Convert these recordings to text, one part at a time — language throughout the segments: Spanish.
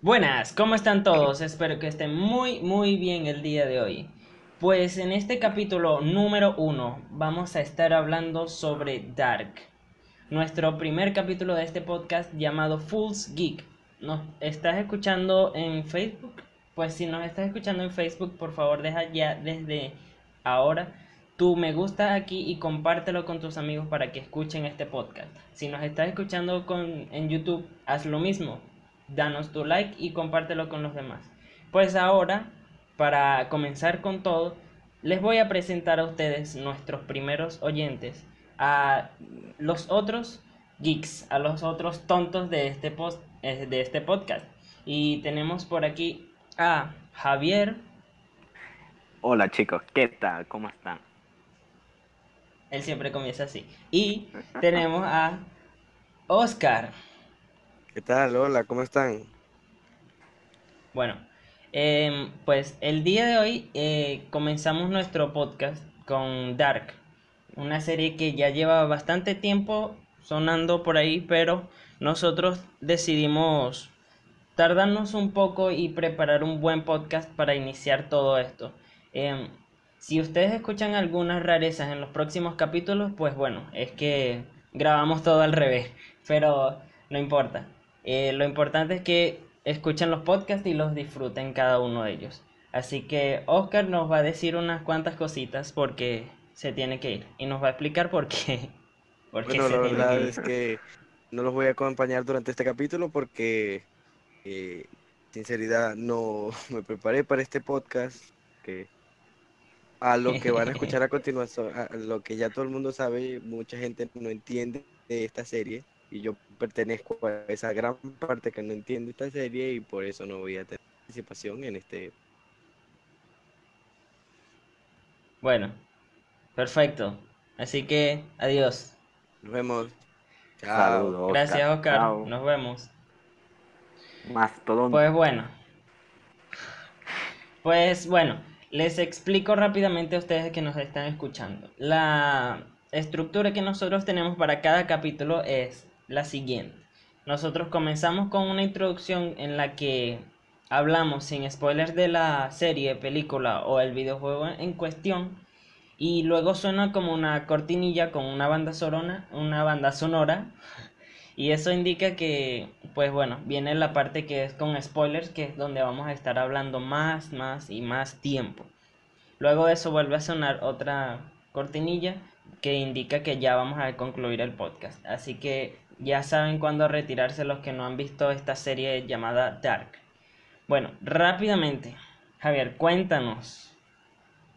Buenas, ¿cómo están todos? Espero que estén muy, muy bien el día de hoy. Pues en este capítulo número uno vamos a estar hablando sobre Dark. Nuestro primer capítulo de este podcast llamado Fools Geek. ¿Nos estás escuchando en Facebook? Pues si nos estás escuchando en Facebook, por favor deja ya desde ahora tu me gusta aquí y compártelo con tus amigos para que escuchen este podcast. Si nos estás escuchando con, en YouTube, haz lo mismo danos tu like y compártelo con los demás. Pues ahora, para comenzar con todo, les voy a presentar a ustedes nuestros primeros oyentes, a los otros geeks, a los otros tontos de este, post, eh, de este podcast. Y tenemos por aquí a Javier. Hola chicos, ¿qué tal? ¿Cómo están? Él siempre comienza así. Y tenemos a Oscar. ¿Qué tal? Hola, ¿cómo están? Bueno, em, pues el día de hoy eh, comenzamos nuestro podcast con Dark, una serie que ya lleva bastante tiempo sonando por ahí, pero nosotros decidimos tardarnos un poco y preparar un buen podcast para iniciar todo esto. Em, si ustedes escuchan algunas rarezas en los próximos capítulos, pues bueno, es que grabamos todo al revés, pero no importa. Eh, lo importante es que escuchen los podcasts y los disfruten cada uno de ellos. Así que Oscar nos va a decir unas cuantas cositas porque se tiene que ir y nos va a explicar por qué. bueno, la verdad es que no los voy a acompañar durante este capítulo porque, eh, sinceridad, no me preparé para este podcast. Que a lo que van a escuchar a continuación, a lo que ya todo el mundo sabe, mucha gente no entiende de esta serie y yo pertenezco a esa gran parte que no entiende esta serie y por eso no voy a tener participación en este. Bueno, perfecto. Así que adiós. Nos vemos. Chao. Gracias, Oscar. Nos vemos. Más todo. Pues bueno. Pues bueno, les explico rápidamente a ustedes que nos están escuchando. La estructura que nosotros tenemos para cada capítulo es la siguiente. Nosotros comenzamos con una introducción en la que hablamos sin spoilers de la serie, película o el videojuego en cuestión y luego suena como una cortinilla con una banda sonora, una banda sonora y eso indica que pues bueno, viene la parte que es con spoilers, que es donde vamos a estar hablando más, más y más tiempo. Luego de eso vuelve a sonar otra cortinilla que indica que ya vamos a concluir el podcast. Así que ya saben cuándo retirarse los que no han visto esta serie llamada Dark. Bueno, rápidamente, Javier, cuéntanos,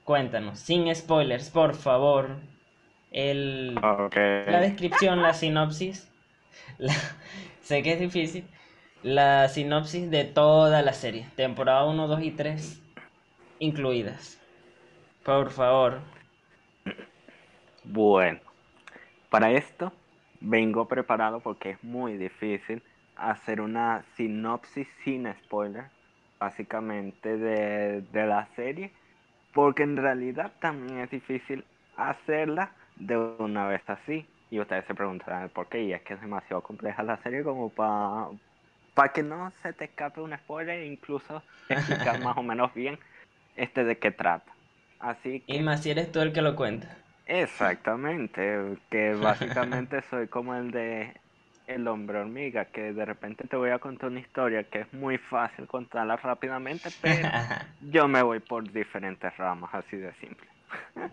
cuéntanos, sin spoilers, por favor, el, la descripción, la sinopsis, sé que es difícil, la sinopsis de toda la serie, temporada 1, 2 y 3 incluidas. Por favor. Bueno, para esto vengo preparado porque es muy difícil hacer una sinopsis sin spoiler, básicamente de, la serie, porque en realidad también es difícil hacerla de una vez así. Y ustedes se preguntarán por qué, y es que es demasiado compleja la serie como para para que no se te escape un spoiler e incluso explicar más o menos bien este de qué trata. Así que... Y más si eres tú el que lo cuenta. Exactamente, que básicamente soy como el de el hombre hormiga, que de repente te voy a contar una historia que es muy fácil contarla rápidamente, pero yo me voy por diferentes ramas, así de simple.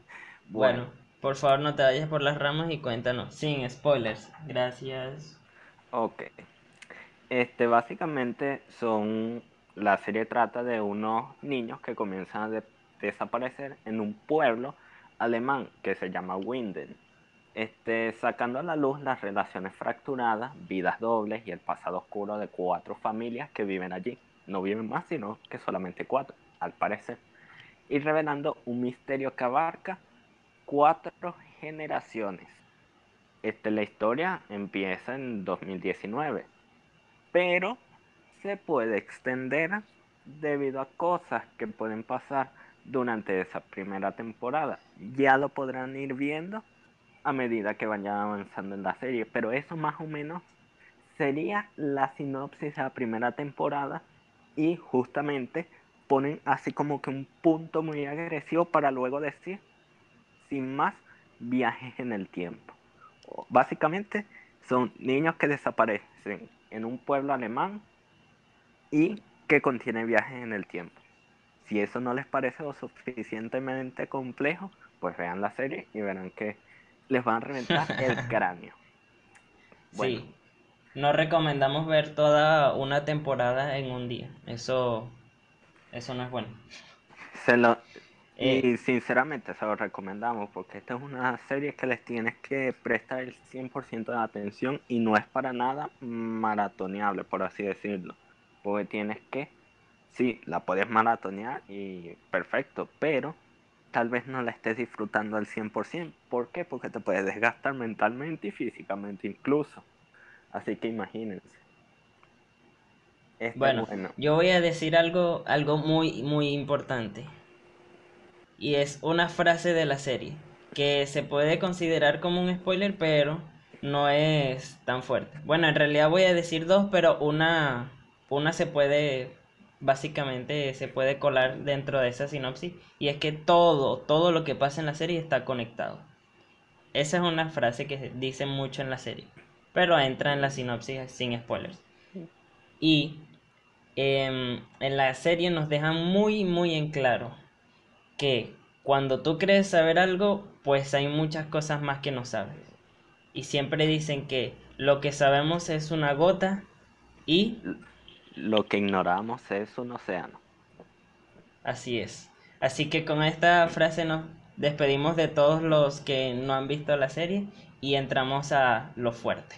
bueno. por favor no te vayas por las ramas y cuéntanos, sin spoilers, gracias. Ok, este básicamente son, la serie trata de unos niños que comienzan a desaparecer en un pueblo alemán que se llama Winden, este, sacando a la luz las relaciones fracturadas, vidas dobles y el pasado oscuro de cuatro familias que viven allí. No viven más, sino que solamente cuatro, al parecer. Y revelando un misterio que abarca cuatro generaciones. Este, la historia empieza en 2019, pero se puede extender debido a cosas que pueden pasar durante esa primera temporada. Ya lo podrán ir viendo a medida que vayan avanzando en la serie, pero eso más o menos sería la sinopsis de la primera temporada y justamente ponen así como que un punto muy agresivo para luego decir, sin más, viajes en el tiempo. Básicamente son niños que desaparecen en un pueblo alemán y que contiene viajes en el tiempo. Si eso no les parece lo suficientemente complejo, pues vean la serie y verán que les van a reventar el cráneo. Sí, no recomendamos ver toda una temporada en un día. Eso, eso no es bueno. y eh, sinceramente se lo recomendamos porque esta es una serie que les tienes que prestar el 100% de atención y no es para nada maratoneable, por así decirlo. Porque tienes que sí, la puedes maratonear y perfecto, pero tal vez no la estés disfrutando al 100%. ¿Por qué? Porque te puedes desgastar mentalmente y físicamente incluso. Así que imagínense. bueno, yo voy a decir algo, algo muy, muy importante. Y es una frase de la serie, que se puede considerar como un spoiler, pero no es tan fuerte. Bueno, en realidad voy a decir dos, pero una, una se puede básicamente se puede colar dentro de esa sinopsis y es que todo, todo lo que pasa en la serie está conectado. Esa es una frase que dice mucho en la serie, pero entra en la sinopsis sin spoilers. Y em, en la serie nos dejan muy, muy en claro que cuando tú crees saber algo, pues hay muchas cosas más que no sabes. Y siempre dicen que lo que sabemos es una gota y lo que ignoramos es un océano. Así es. Así que con esta frase nos despedimos de todos los que no han visto la serie y entramos a lo fuerte.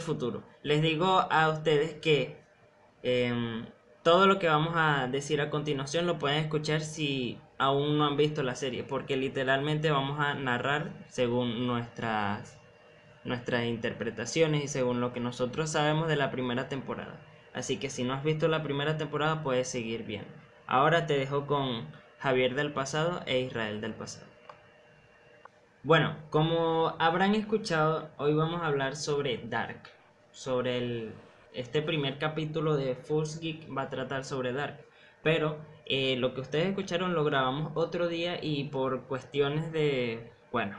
Futuro. Les digo a ustedes que em, todo lo que vamos a decir a continuación lo pueden escuchar si aún no han visto la serie, porque literalmente vamos a narrar según nuestras, nuestras interpretaciones y según lo que nosotros sabemos de la primera temporada. Así que si no has visto la primera temporada puedes seguir bien. Ahora te dejo con Javier del pasado e Israel del pasado. Bueno, como habrán escuchado, hoy vamos a hablar sobre Dark, sobre el, este primer capítulo de False Geek va a tratar sobre Dark, pero eh, lo que ustedes escucharon lo grabamos otro día y por cuestiones de, bueno,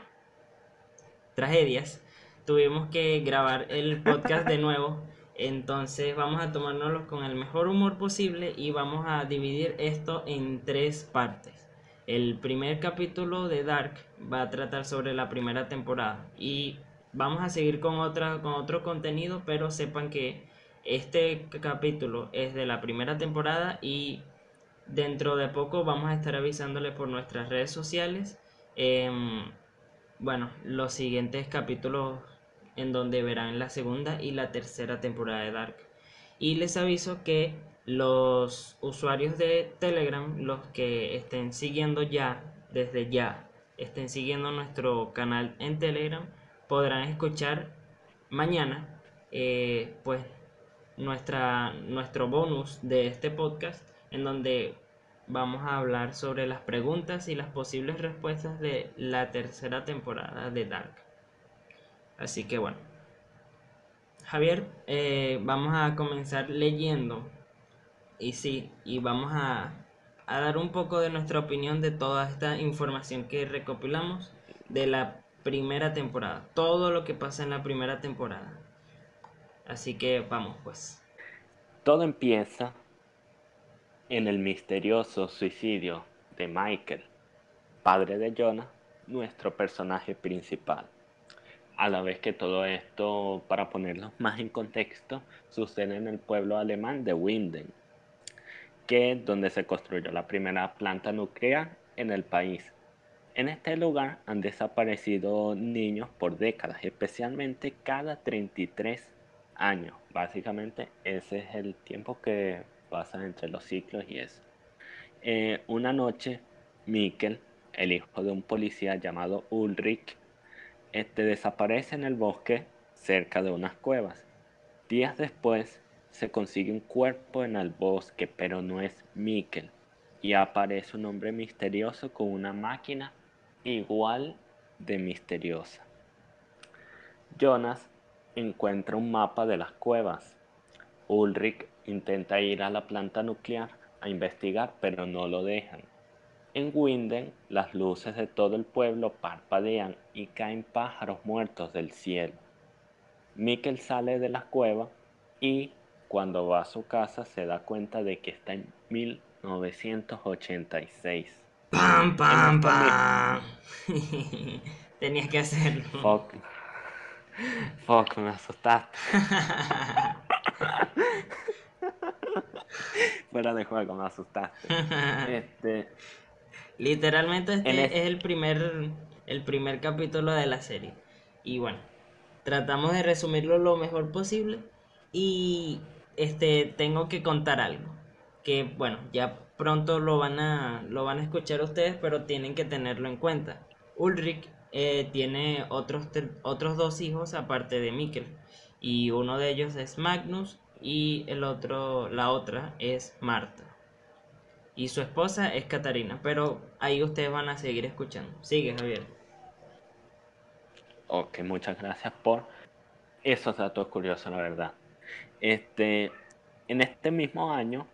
tragedias, tuvimos que grabar el podcast de nuevo. Entonces vamos a tomárnoslo con el mejor humor posible y vamos a dividir esto en tres partes. El primer capítulo de Dark va a tratar sobre la primera temporada y vamos a seguir con, otra, con otro contenido, pero sepan que este capítulo es de la primera temporada y dentro de poco vamos a estar avisándole por nuestras redes sociales. Em, bueno, los siguientes capítulos en donde verán la segunda y la tercera temporada de Dark. Y les aviso que los usuarios de Telegram, los que estén siguiendo ya, desde ya, estén siguiendo nuestro canal en Telegram, podrán escuchar mañana, eh, pues, nuestra, nuestro bonus de este podcast, en donde vamos a hablar sobre las preguntas y las posibles respuestas de la tercera temporada de Dark. Así que bueno. Javier, eh, vamos a comenzar leyendo y sí, y vamos a, dar un poco de nuestra opinión de toda esta información que recopilamos de la primera temporada. Todo lo que pasa en la primera temporada. Así que vamos pues. Todo empieza en el misterioso suicidio de Michael, padre de Jonah, nuestro personaje principal. a la vez que todo esto, para ponerlo más en contexto, sucede en el pueblo alemán de Winden, que es donde se construyó la primera planta nuclear en el país. En este lugar han desaparecido niños por décadas, especialmente cada 33 años. Básicamente ese es el tiempo que pasa entre los ciclos y eso. Eh, una noche, Mikkel, el hijo de un policía llamado Ulrich, este desaparece en el bosque cerca de unas cuevas. Días después se consigue un cuerpo en el bosque, pero no es Mikkel. Y aparece un hombre misterioso con una máquina igual de misteriosa. Jonas encuentra un mapa de las cuevas. Ulrich intenta ir a la planta nuclear a investigar, pero no lo dejan. En Winden, las luces de todo el pueblo parpadean y caen pájaros muertos del cielo. Mikkel sale de la cueva y cuando va a su casa se da cuenta de que está en 1986. ¡Pam, pam, pam! Tenías que hacerlo. Fuck. Fuck, me asustaste. Fuera de juego, me asustaste. Este, Literalmente este es el primer, el primer capítulo de la serie. Y bueno, tratamos de resumirlo lo mejor posible. Y este tengo que contar algo. Que bueno, ya pronto lo van a, lo van a escuchar ustedes, pero tienen que tenerlo en cuenta. Ulrich eh, tiene otros, otros dos hijos aparte de Mikkel. Y uno de ellos es Magnus y el otro, la otra es Marta. Y su esposa es Catarina, pero ahí ustedes van a seguir escuchando. Sigue, Javier. Ok, muchas gracias por esos datos curiosos, la verdad. Este, en este mismo año,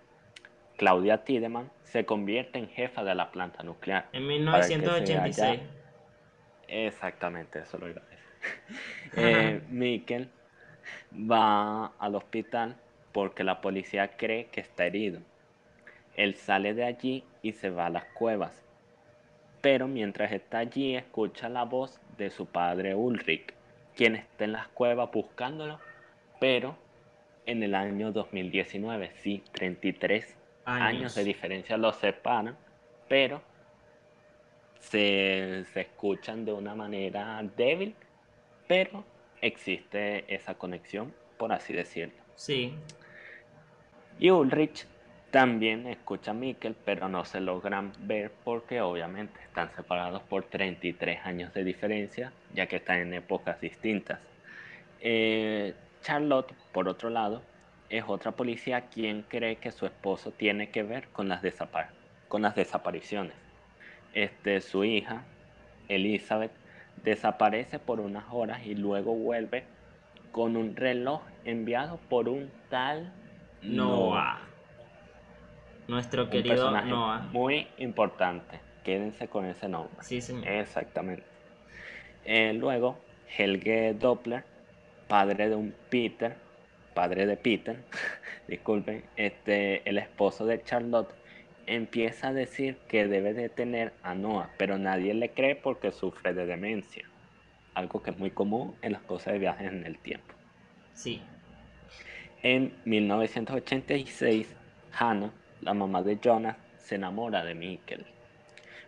Claudia Tiedemann se convierte en jefa de la planta nuclear. En 1986. Exactamente, eso lo iba a decir. eh, Mikkel va al hospital porque la policía cree que está herido. Él sale de allí y se va a las cuevas. Pero mientras está allí escucha la voz de su padre Ulrich, quien está en las cuevas buscándolo, pero en el año 2019, sí, 33 años, de diferencia los separan, pero se, se escuchan de una manera débil, pero existe esa conexión, por así decirlo. Sí. Y Ulrich también escucha a Mikkel, pero no se logran ver porque obviamente están separados por 33 años de diferencia, ya que están en épocas distintas. Eh, Charlotte, por otro lado, es otra policía quien cree que su esposo tiene que ver con las, con las desapariciones. Este, su hija, Elizabeth, desaparece por unas horas y luego vuelve con un reloj enviado por un tal Noah. Nuestro querido Noah. Muy importante. Quédense con ese nombre. Sí, señor. Exactamente. Eh, luego, Helge Doppler, padre de un Peter, padre de Peter, disculpen, este, el esposo de Charlotte, empieza a decir que debe detener a Noah, pero nadie le cree porque sufre de demencia. Algo que es muy común en las cosas de viajes en el tiempo. Sí. En 1986, Hannah la mamá de Jonas se enamora de Mikkel,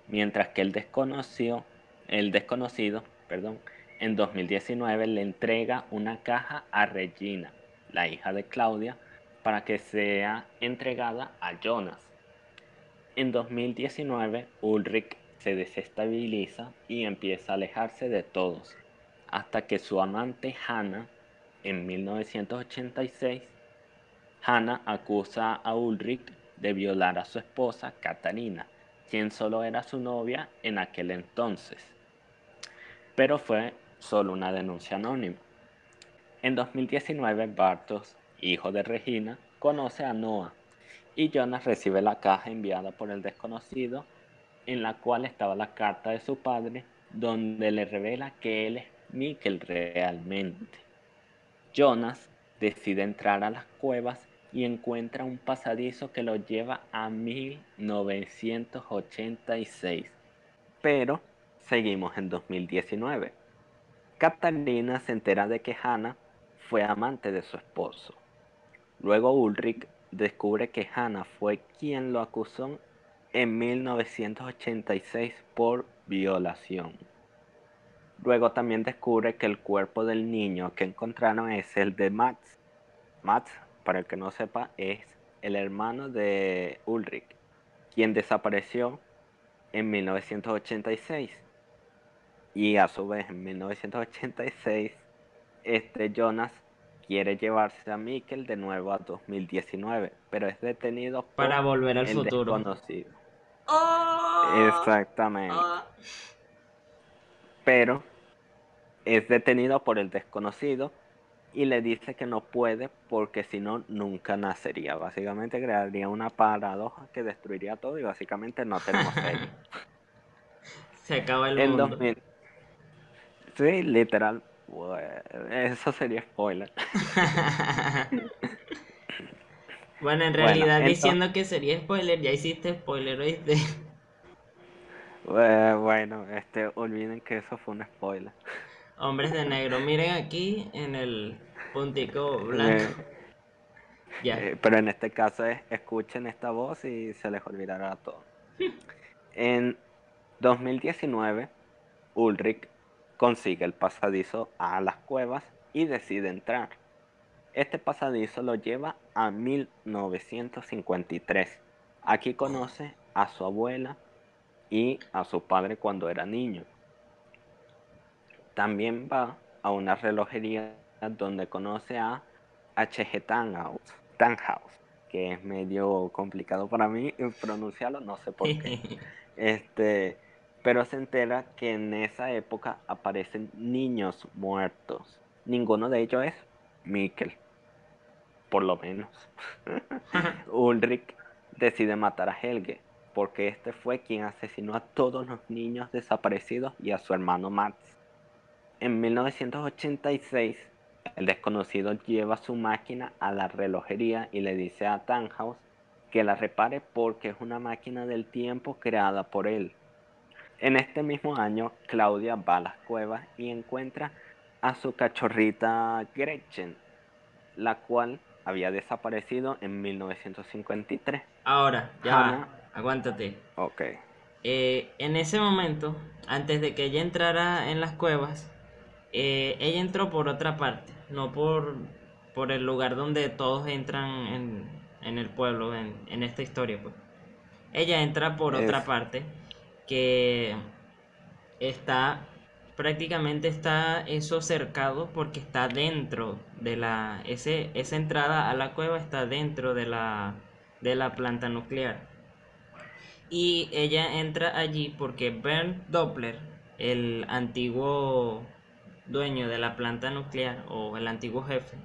mientras que el desconocido, el desconocido perdón, en 2019 le entrega una caja a Regina, la hija de Claudia, para que sea entregada a Jonas. En 2019, Ulrich se desestabiliza y empieza a alejarse de todos, hasta que su amante Hannah, en 1986, Hannah acusa a Ulrich de violar a su esposa Catalina, quien solo era su novia en aquel entonces. Pero fue solo una denuncia anónima. En 2019, Bartos, hijo de Regina, conoce a Noah y Jonas recibe la caja enviada por el desconocido en la cual estaba la carta de su padre donde le revela que él es Mikkel realmente. Jonas decide entrar a las cuevas y encuentra un pasadizo que lo lleva a 1986. Pero seguimos en 2019. Katarina se entera de que Hannah fue amante de su esposo. Luego Ulrich descubre que Hannah fue quien lo acusó en 1986 por violación. Luego también descubre que el cuerpo del niño que encontraron es el de Mats. Mats, para el que no sepa, es el hermano de Ulrich, quien desapareció en 1986. Y a su vez, en 1986, este Jonas quiere llevarse a Mikkel de nuevo a 2019, pero es detenido para volver al el futuro. desconocido. ¡Oh! Exactamente. Ah. Pero es detenido por el desconocido y le dice que no puede porque si no nunca nacería. Básicamente crearía una paradoja que destruiría todo y básicamente no tenemos serie. Se acaba el en mundo. 2000. Sí, literal. Bueno, eso sería spoiler. bueno, en Bueno, realidad entonces- diciendo que sería spoiler, ya hiciste spoiler, ¿oíste? Eh, Bueno, este, olviden que eso fue un spoiler. Hombres de negro, miren aquí en el puntico blanco. Ya. Eh, pero en este caso es escuchen esta voz y se les olvidará todo. En 2019, Ulrich consigue el pasadizo a las cuevas y decide entrar. Este pasadizo lo lleva a 1953. Aquí conoce a su abuela y a su padre cuando era niño. También va a una relojería donde conoce a H.G. Tannhaus, Tannhaus, que es medio complicado para mí pronunciarlo, no sé por qué. Este, pero se entera que en esa época aparecen niños muertos. Ninguno de ellos es Mikkel, por lo menos. Ulrich decide matar a Helge, porque este fue quien asesinó a todos los niños desaparecidos y a su hermano Mats. En 1986, el desconocido lleva su máquina a la relojería y le dice a Tannhaus que la repare porque es una máquina del tiempo creada por él. En este mismo año, Claudia va a las cuevas y encuentra a su cachorrita Gretchen, la cual había desaparecido en 1953. Ahora, ya va, aguántate. Ok. Eh, en ese momento, antes de que ella entrara en las cuevas, eh, ella entró por otra parte, no por, por el lugar donde todos entran en, en el pueblo, en, en esta historia. Pues. Ella entra por otra parte que está prácticamente está eso cercado porque está dentro de la ese, esa entrada a la cueva está dentro de la de la planta nuclear. Y ella entra allí porque Bernd Doppler, el antiguo dueño de la planta nuclear o el antiguo jefe,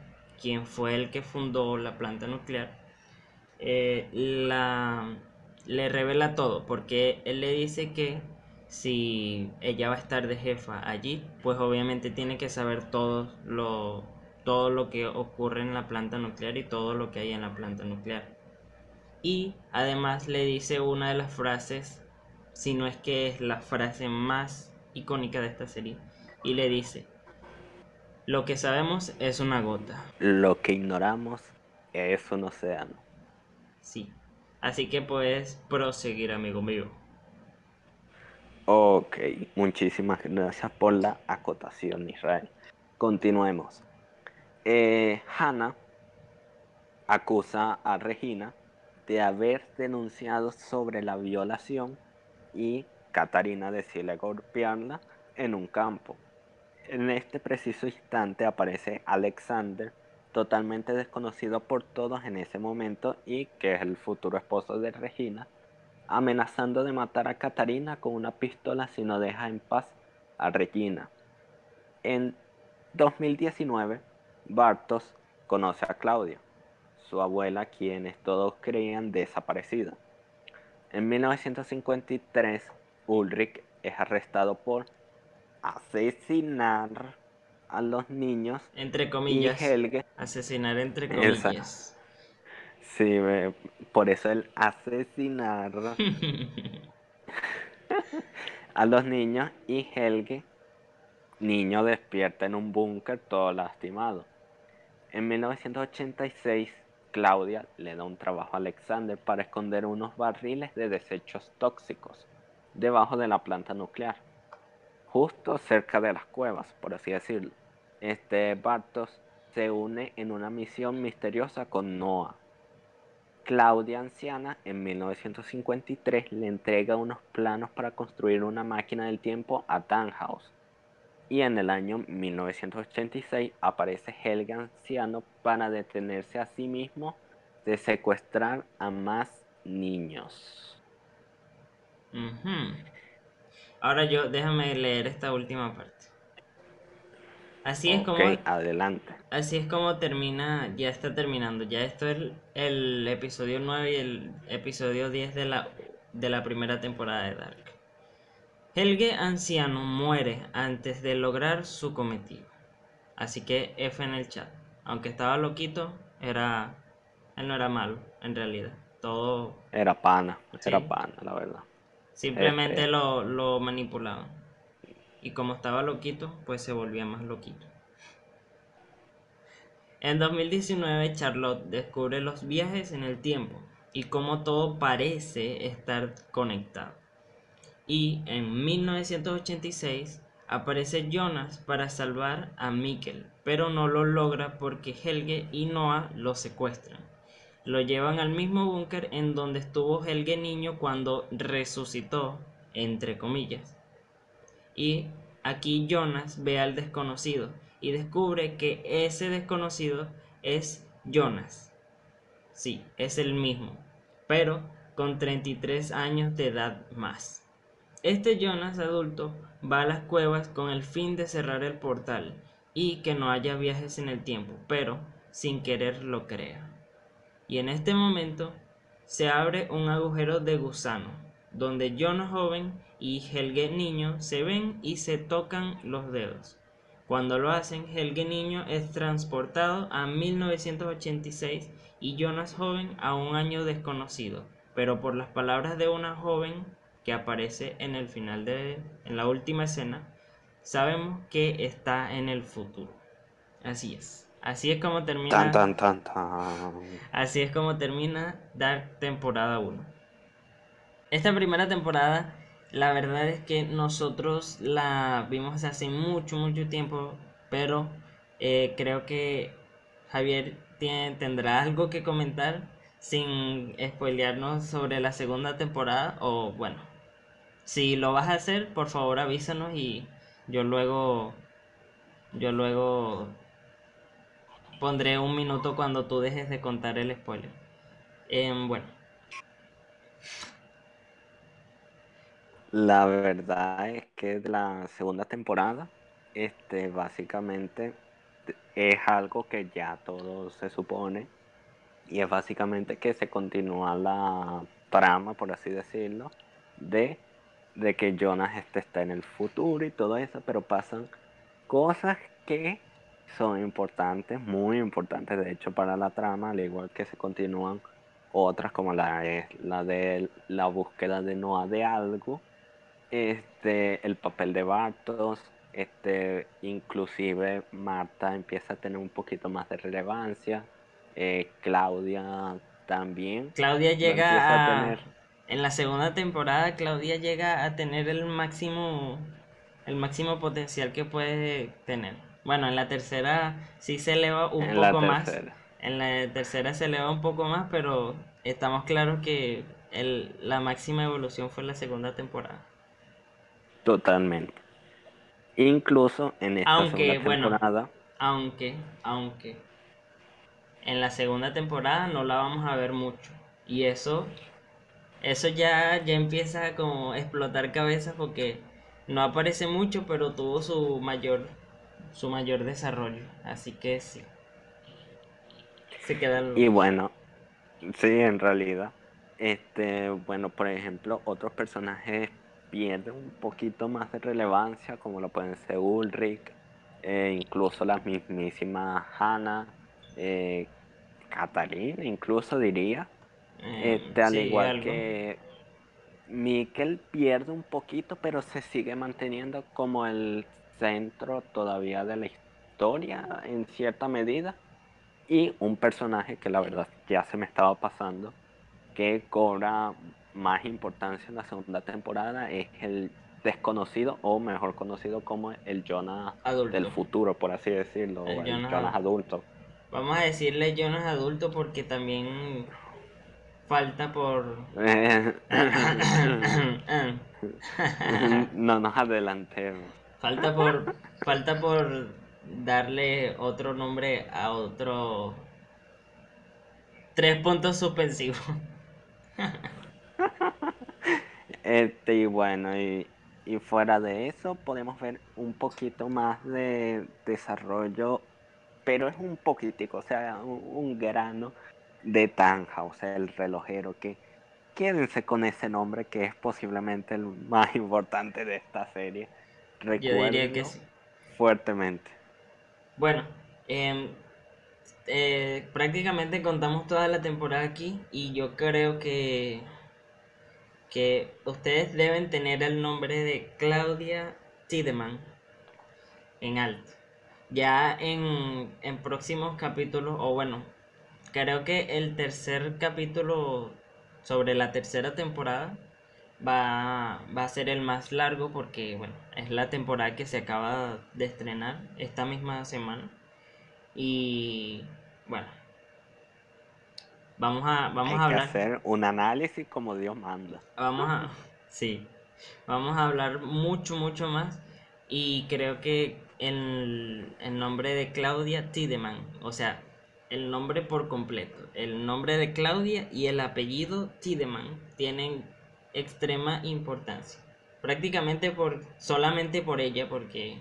quien fue el que fundó la planta nuclear, eh, la, le revela todo porque él le dice que si ella va a estar de jefa allí, pues obviamente tiene que saber todo lo, todo lo que ocurre en la planta nuclear y todo lo que hay en la planta nuclear. Y además le dice una de las frases, si no es que es la frase más icónica de esta serie, y le dice, lo que sabemos es una gota. Lo que ignoramos es un océano. Sí. Así que puedes proseguir, amigo mío. Ok, muchísimas gracias por la acotación, Israel. Continuemos. Eh, Hannah acusa a Regina de haber denunciado sobre la violación y Katarina decide golpearla en un campo. En este preciso instante aparece Alexander, totalmente desconocido por todos en ese momento y que es el futuro esposo de Regina, amenazando de matar a Katarina con una pistola si no deja en paz a Regina. En 2019, Bartos conoce a Claudia, su abuela, quienes todos creían desaparecida. En 1953, Ulrich es arrestado por asesinar a los niños Entre y comillas. Helge Asesinar entre comillas. Sí, por eso el asesinar a los niños y Helge niño despierta en un búnker todo lastimado. En 1986, Claudia le da un trabajo a Alexander para esconder unos barriles de desechos tóxicos debajo de la planta nuclear, justo cerca de las cuevas, por así decirlo. Este Bartos se une en una misión misteriosa con Noah. Claudia anciana en 1953 le entrega unos planos para construir una máquina del tiempo a Tannhaus. Y en el año 1986 aparece Helge anciano para detenerse a sí mismo de secuestrar a más niños. Ahora yo, déjame leer esta última parte. Así es como. adelante. Así es como termina, ya está terminando. Ya esto es el, episodio 9 y el episodio 10 de la, de la primera temporada de Dark. Helge anciano muere antes de lograr su cometido. Así que F en el chat. Aunque estaba loquito, era. Él no era malo, en realidad. Todo. Era pana, era pana, la verdad. Simplemente este lo, lo manipulaban. Y como estaba loquito, pues se volvía más loquito. En 2019, Charlotte descubre los viajes en el tiempo y cómo todo parece estar conectado. Y en 1986 aparece Jonas para salvar a Mikkel, pero no lo logra porque Helge y Noah lo secuestran. Lo llevan al mismo búnker en donde estuvo Helge niño cuando resucitó, entre comillas. Y aquí Jonas ve al desconocido y descubre que ese desconocido es Jonas. Sí, es el mismo, pero con 33 años de edad más. Este Jonas adulto va a las cuevas con el fin de cerrar el portal y que no haya viajes en el tiempo, pero sin querer lo crea. Y en este momento se abre un agujero de gusano, donde Jonas joven y Helge niño se ven y se tocan los dedos. Cuando lo hacen, Helge niño es transportado a 1986 y Jonas joven a un año desconocido, pero por las palabras de una joven que aparece en el final de en la última escena, sabemos que está en el futuro. Así es. Así es como termina. Así es como termina Dark temporada 1. Esta primera temporada la verdad es que nosotros la vimos hace mucho, mucho tiempo, pero eh, creo que Javier tiene, tendrá algo que comentar sin spoilearnos sobre la segunda temporada o bueno, si lo vas a hacer, por favor avísanos y yo luego yo luego pondré un minuto cuando tú dejes de contar el spoiler. Em, bueno. La verdad es que la segunda temporada, este, básicamente es algo que ya todo se supone y es básicamente que se continúa la trama, por así decirlo, de, de que Jonas este está en el futuro y todo eso, pero pasan cosas que son importantes, muy importantes de hecho para la trama, al igual que se continúan otras como la, la de la búsqueda de Noah de algo este, el papel de Bartos, este, inclusive Marta empieza a tener un poquito más de relevancia, eh, Claudia también. Claudia llega a, tener... en la segunda temporada Claudia llega a tener el máximo el máximo potencial que puede tener. Bueno, en la tercera sí se eleva un poco más. En la tercera se eleva un poco más, pero estamos claros que el, la máxima evolución fue en la segunda temporada. Totalmente. Incluso en esta aunque, temporada. aunque, aunque en la segunda temporada no la vamos a ver mucho. Y eso, eso ya, ya empieza como a explotar cabezas porque no aparece mucho, pero tuvo su mayor, su mayor desarrollo. Así que sí. Se queda Y bueno, sí, en realidad. Este, bueno, por ejemplo, otros personajes pierde un poquito más de relevancia, como lo pueden ser Ulrich, eh, incluso la mismísima Hannah, eh, Katarina, incluso diría. Eh, este, al igual que Mikkel pierde un poquito, pero se sigue manteniendo como el centro todavía de la historia en cierta medida y un personaje que la verdad ya se me estaba pasando que cobra más importancia en la segunda temporada es el desconocido o mejor conocido como el Jonas del futuro, por así decirlo, el, Jonas, adulto. Vamos a decirle Jonas adulto porque también falta por... no nos adelantemos. Falta por, falta por darle otro nombre a otro... Tres puntos suspensivos. este, y bueno, y, y fuera de eso podemos ver un poquito más de desarrollo, pero es un poquitico, o sea, un, grano de Tanja, o sea, el relojero, que quédense con ese nombre que es posiblemente el más importante de esta serie. Yo diría que sí. Fuertemente. Bueno, em, eh, prácticamente contamos toda la temporada aquí y yo creo que que ustedes deben tener el nombre de Claudia Tiedemann en alto. Ya en, en próximos capítulos, o bueno, creo que el tercer capítulo sobre la tercera temporada va, va, a ser el más largo porque, bueno, es la temporada que se acaba de estrenar esta misma semana. Y, bueno, Vamos a, vamos a hablar. hacer un análisis como Dios manda. Vamos a, sí, vamos a hablar mucho, mucho más. Y creo que el, el nombre de Claudia Tiedemann, o sea, el nombre por completo, el nombre de Claudia y el apellido Tiedemann tienen extrema importancia. Prácticamente por, solamente por ella, porque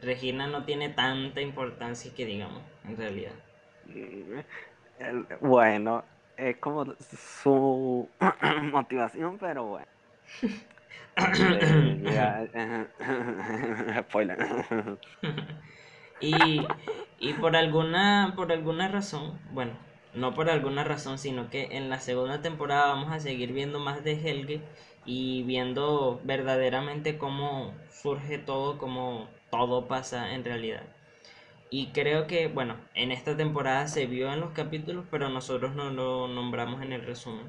Regina no tiene tanta importancia que digamos, en realidad. Bueno, es como su motivación, pero bueno. Spoiler. y, y por alguna por alguna razón, bueno, no por alguna razón, sino que en la segunda temporada vamos a seguir viendo más de Helge y viendo verdaderamente cómo surge todo, cómo todo pasa en realidad. Y creo que, bueno, en esta temporada se vio en los capítulos, pero nosotros no lo nombramos en el resumen.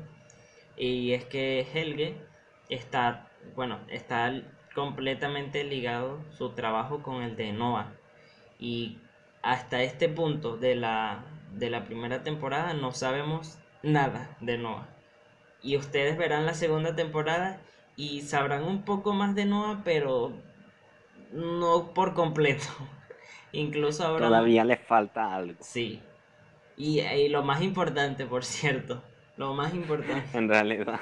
Y es que Helge está, bueno, está completamente ligado su trabajo con el de Noah. Y hasta este punto de la, de la primera temporada no sabemos nada de Noah. Y ustedes verán la segunda temporada y sabrán un poco más de Noah, pero no por completo. Incluso ahora... Todavía le falta algo. Sí. Y, lo más importante, por cierto, lo más importante. en realidad,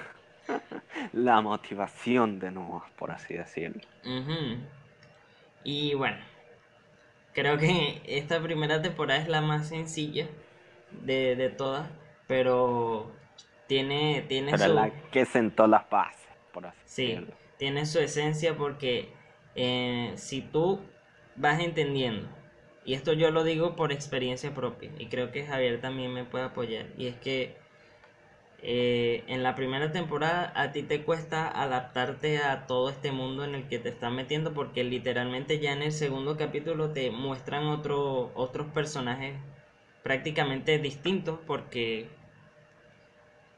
la motivación de nuevo, por así decirlo. Y bueno, creo que esta primera temporada es la más sencilla de, todas, pero tiene, tiene pero la que sentó las bases, por así sí, tiene su esencia porque eh, si tú vas entendiendo y esto yo lo digo por experiencia propia y creo que Javier también me puede apoyar. Y es que eh, en la primera temporada a ti te cuesta adaptarte a todo este mundo en el que te están metiendo porque literalmente ya en el segundo capítulo te muestran otro, otros personajes prácticamente distintos porque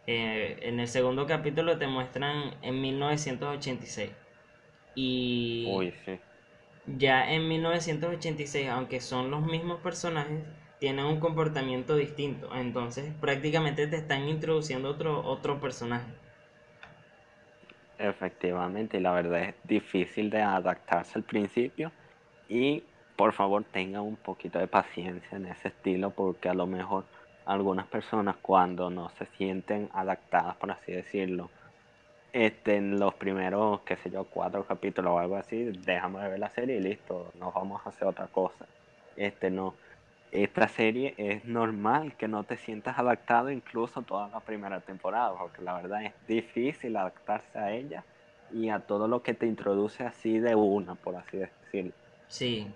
eh, en el segundo capítulo te muestran en 1986 y Uy, sí. Ya en 1986, aunque son los mismos personajes, tienen un comportamiento distinto. Entonces prácticamente te están introduciendo otro, otro personaje. Efectivamente, y la verdad es difícil de adaptarse al principio. Y por favor tengan un poquito de paciencia en ese estilo porque a lo mejor algunas personas cuando no se sienten adaptadas, por así decirlo, este, en los primeros, qué sé yo, cuatro capítulos o algo así, déjame ver la serie y listo, nos vamos a hacer otra cosa. Este, no. Esta serie es normal que no te sientas adaptado incluso toda la primera temporada, porque la verdad es difícil adaptarse a ella y a todo lo que te introduce así de una, por así decirlo. Sí.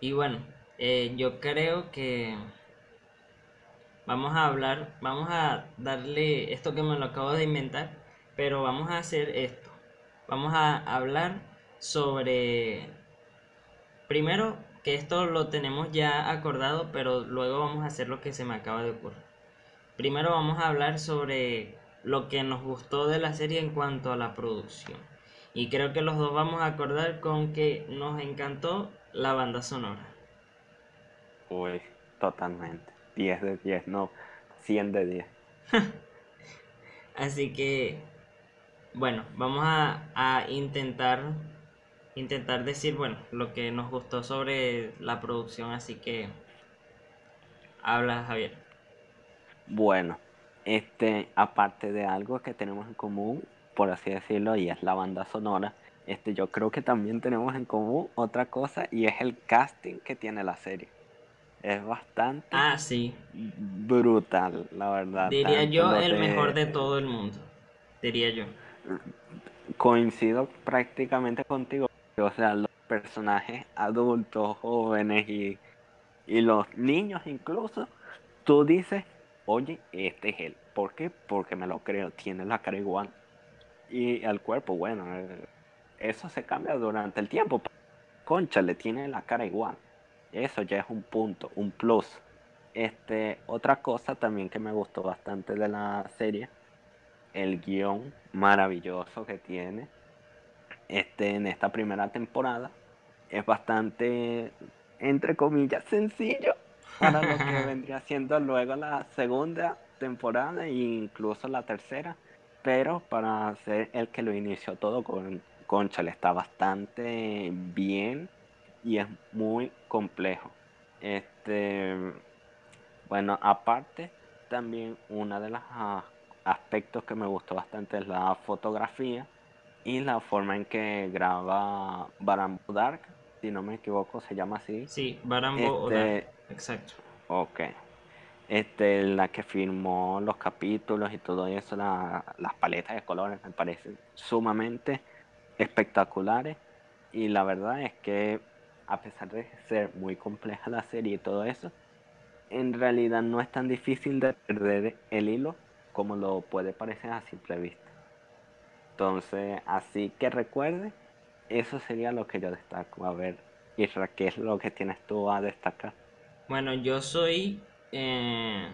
Y bueno, eh, yo creo que vamos a hablar, vamos a darle esto que me lo acabo de inventar pero vamos a hacer esto. Vamos a hablar sobre primero que esto lo tenemos ya acordado, pero luego vamos a hacer lo que se me acaba de ocurrir. Primero vamos a hablar sobre lo que nos gustó de la serie en cuanto a la producción. Y creo que los dos vamos a acordar con que nos encantó la banda sonora. Uy, totalmente. 10 de 10, no, 100 de 10. Así que, bueno, vamos a, a, intentar intentar decir, bueno, lo que nos gustó sobre la producción, así que habla Javier. Bueno, este, aparte de algo que tenemos en común, por así decirlo, y es la banda sonora, este, yo creo que también tenemos en común otra cosa y es el casting que tiene la serie. Es bastante ah, sí. brutal, la verdad. Diría yo el mejor de todo el mundo. Diría yo. Coincido prácticamente contigo. O sea, los personajes adultos, jóvenes y, y los niños incluso, tú dices, oye, este es él. ¿Por qué? Porque me lo creo, tiene la cara igual. Y el cuerpo, bueno, eh, eso se cambia durante el tiempo. Concha, le tiene la cara igual. Eso ya es un punto, un plus. Este, otra cosa también que me gustó bastante de la serie, el guion maravilloso que tiene. Este, en esta primera temporada es bastante, entre comillas, sencillo para lo que vendría siendo luego la segunda temporada e incluso la tercera. Pero para ser el que lo inició todo con Conchal está bastante bien y es muy complejo. Este, bueno, aparte, también uno de los aspectos que me gustó bastante es la fotografía y la forma en que graba Barambo Dark, si no me equivoco, se llama así. Sí, Barambo este, Dark, exacto. Ok. Este, la que firmó los capítulos y todo eso, las paletas de colores me parecen sumamente espectaculares. Y la verdad es que a pesar de ser muy compleja la serie y todo eso, en realidad no es tan difícil de perder el hilo como lo puede parecer a simple vista. Entonces, así que recuerde, eso sería lo que yo destaco. A ver, Isra, ¿qué es lo que tienes tú a destacar? Bueno, yo soy eh,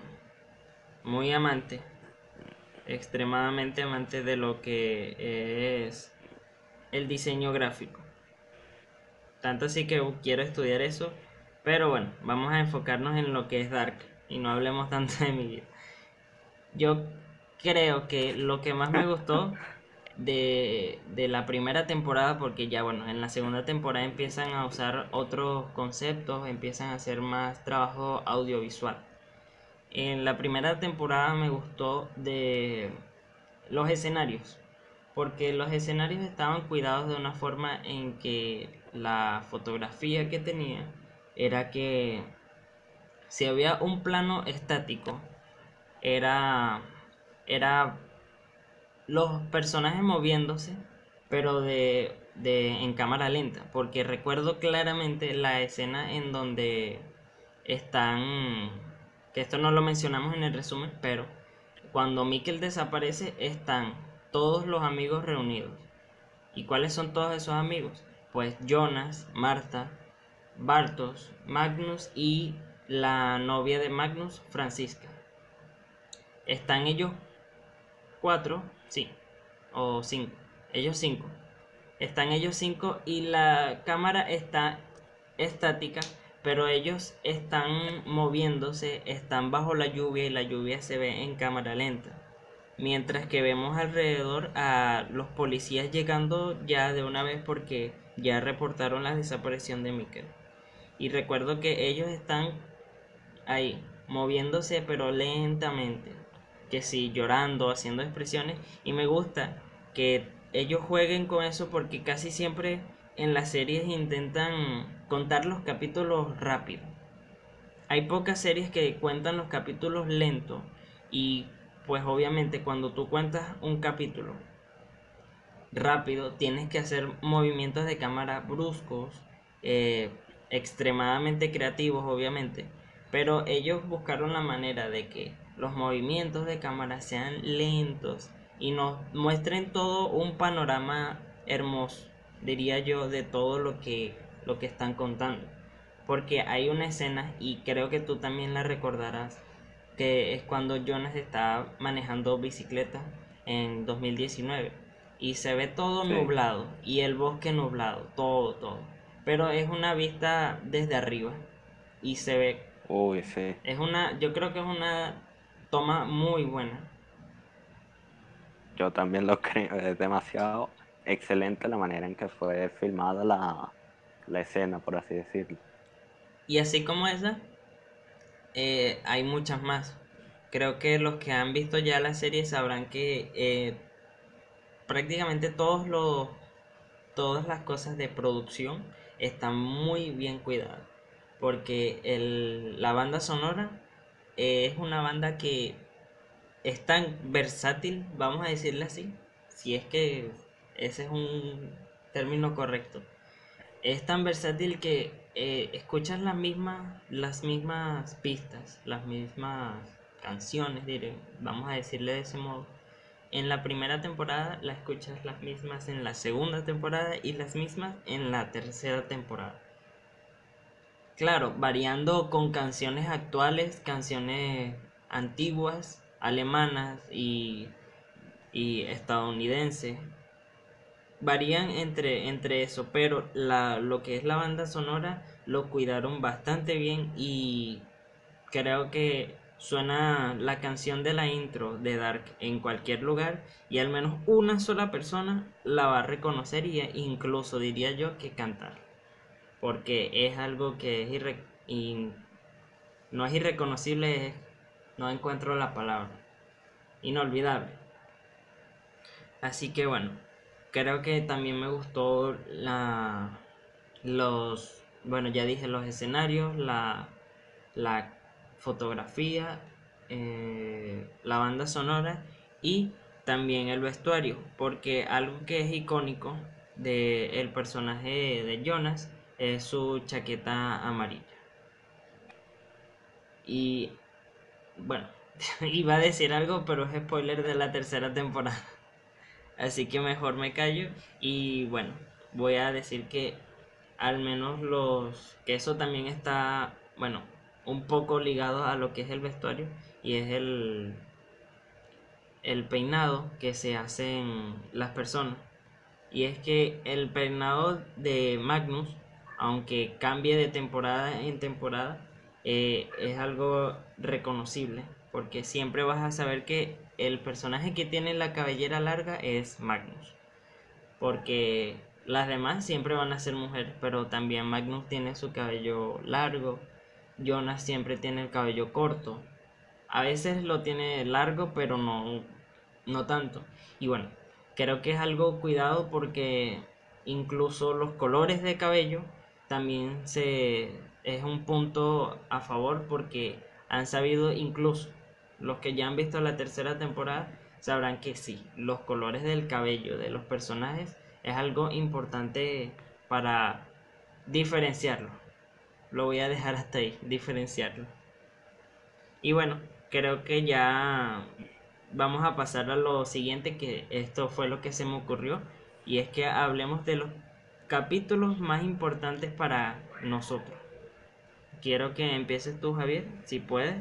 muy amante, extremadamente amante de lo que es el diseño gráfico. Tanto así que quiero estudiar eso. Pero bueno, vamos a enfocarnos en lo que es Dark. Y no hablemos tanto de mi vida. Yo creo que lo que más me gustó de, de, la primera temporada, porque ya bueno, en la segunda temporada empiezan a usar otros conceptos, empiezan a hacer más trabajo audiovisual. En la primera temporada me gustó de los escenarios, porque los escenarios estaban cuidados de una forma en que la fotografía que tenía era que si había un plano estático, era, era los personajes moviéndose, pero de, de, en cámara lenta, porque recuerdo claramente la escena en donde están, que esto no lo mencionamos en el resumen, pero cuando Mikkel desaparece están todos los amigos reunidos. ¿Y cuáles son todos esos amigos? pues Jonas, Marta, Bartos, Magnus y la novia de Magnus, Francisca. Están ellos cuatro, sí, o cinco, ellos cinco. Están ellos cinco y la cámara está estática, pero ellos están moviéndose, están bajo la lluvia y la lluvia se ve en cámara lenta. Mientras que vemos alrededor a los policías llegando ya de una vez porque ya reportaron la desaparición de Mikkel. Y recuerdo que ellos están ahí, moviéndose pero lentamente. Que sí, llorando, haciendo expresiones. Y me gusta que ellos jueguen con eso porque casi siempre en las series intentan contar los capítulos rápido. Hay pocas series que cuentan los capítulos lentos y pues obviamente cuando tú cuentas un capítulo rápido, tienes que hacer movimientos de cámara bruscos, eh, extremadamente creativos obviamente, pero ellos buscaron la manera de que los movimientos de cámara sean lentos y nos muestren todo un panorama hermoso, diría yo, de todo lo que lo que están contando. Porque hay una escena, y creo que tú también la recordarás, que es cuando Jonas está manejando bicicleta en 2019 y se ve todo nublado y el bosque nublado, todo, todo. Pero es una vista desde arriba y se ve. Uy, sí. Es una, yo creo que es una toma muy buena. Yo también lo creo, es demasiado excelente la manera en que fue filmada la, la escena, por así decirlo. Y así como esa, eh, hay muchas más. Creo que los que han visto ya la serie sabrán que eh, prácticamente todos los, todas las cosas de producción están muy bien cuidadas. Porque el, la banda sonora es una banda que es tan versátil, vamos a decirle así, si es que ese es un término correcto. Es tan versátil que eh, escuchas las mismas, las mismas pistas, las mismas canciones, diré, vamos a decirle de ese modo. En la primera temporada la escuchas las mismas en la segunda temporada y las mismas en la tercera temporada. Claro, variando con canciones actuales, canciones antiguas, alemanas y, y estadounidenses. Varían entre, entre eso, pero la, lo que es la banda sonora lo cuidaron bastante bien y creo que suena la canción de la intro de Dark en cualquier lugar y al menos una sola persona la va a reconocer y incluso diría yo que cantar. Porque es algo que es y no es irreconocible, no encuentro la palabra. Inolvidable. Así que bueno, creo que también me gustó la los bueno, ya dije los escenarios, la la fotografía, eh, la banda sonora y también el vestuario, porque algo que es icónico del personaje de Jonas es su chaqueta amarilla. Y bueno, iba a decir algo, pero es spoiler de la tercera temporada. Así que mejor me callo y bueno, voy a decir que al menos los que eso también está, bueno, un poco ligado a lo que es el vestuario y es el, el peinado que se hacen las personas. Y es que el peinado de Magnus, aunque cambie de temporada en temporada, eh, es algo reconocible. Porque siempre vas a saber que el personaje que tiene la cabellera larga es Magnus. Porque las demás siempre van a ser mujeres, pero también Magnus tiene su cabello largo Jonas siempre tiene el cabello corto. A veces lo tiene largo, pero no, no tanto. Y bueno, creo que es algo cuidado porque incluso los colores de cabello también se es un punto a favor porque han sabido incluso los que ya han visto la tercera temporada sabrán que sí, los colores del cabello de los personajes es algo importante para diferenciarlo lo voy a dejar hasta ahí, diferenciarlo. Y bueno, creo que ya vamos a pasar a lo siguiente, que esto fue lo que se me ocurrió, y es que hablemos de los capítulos más importantes para nosotros. Quiero que empieces tú, Javier, si puedes.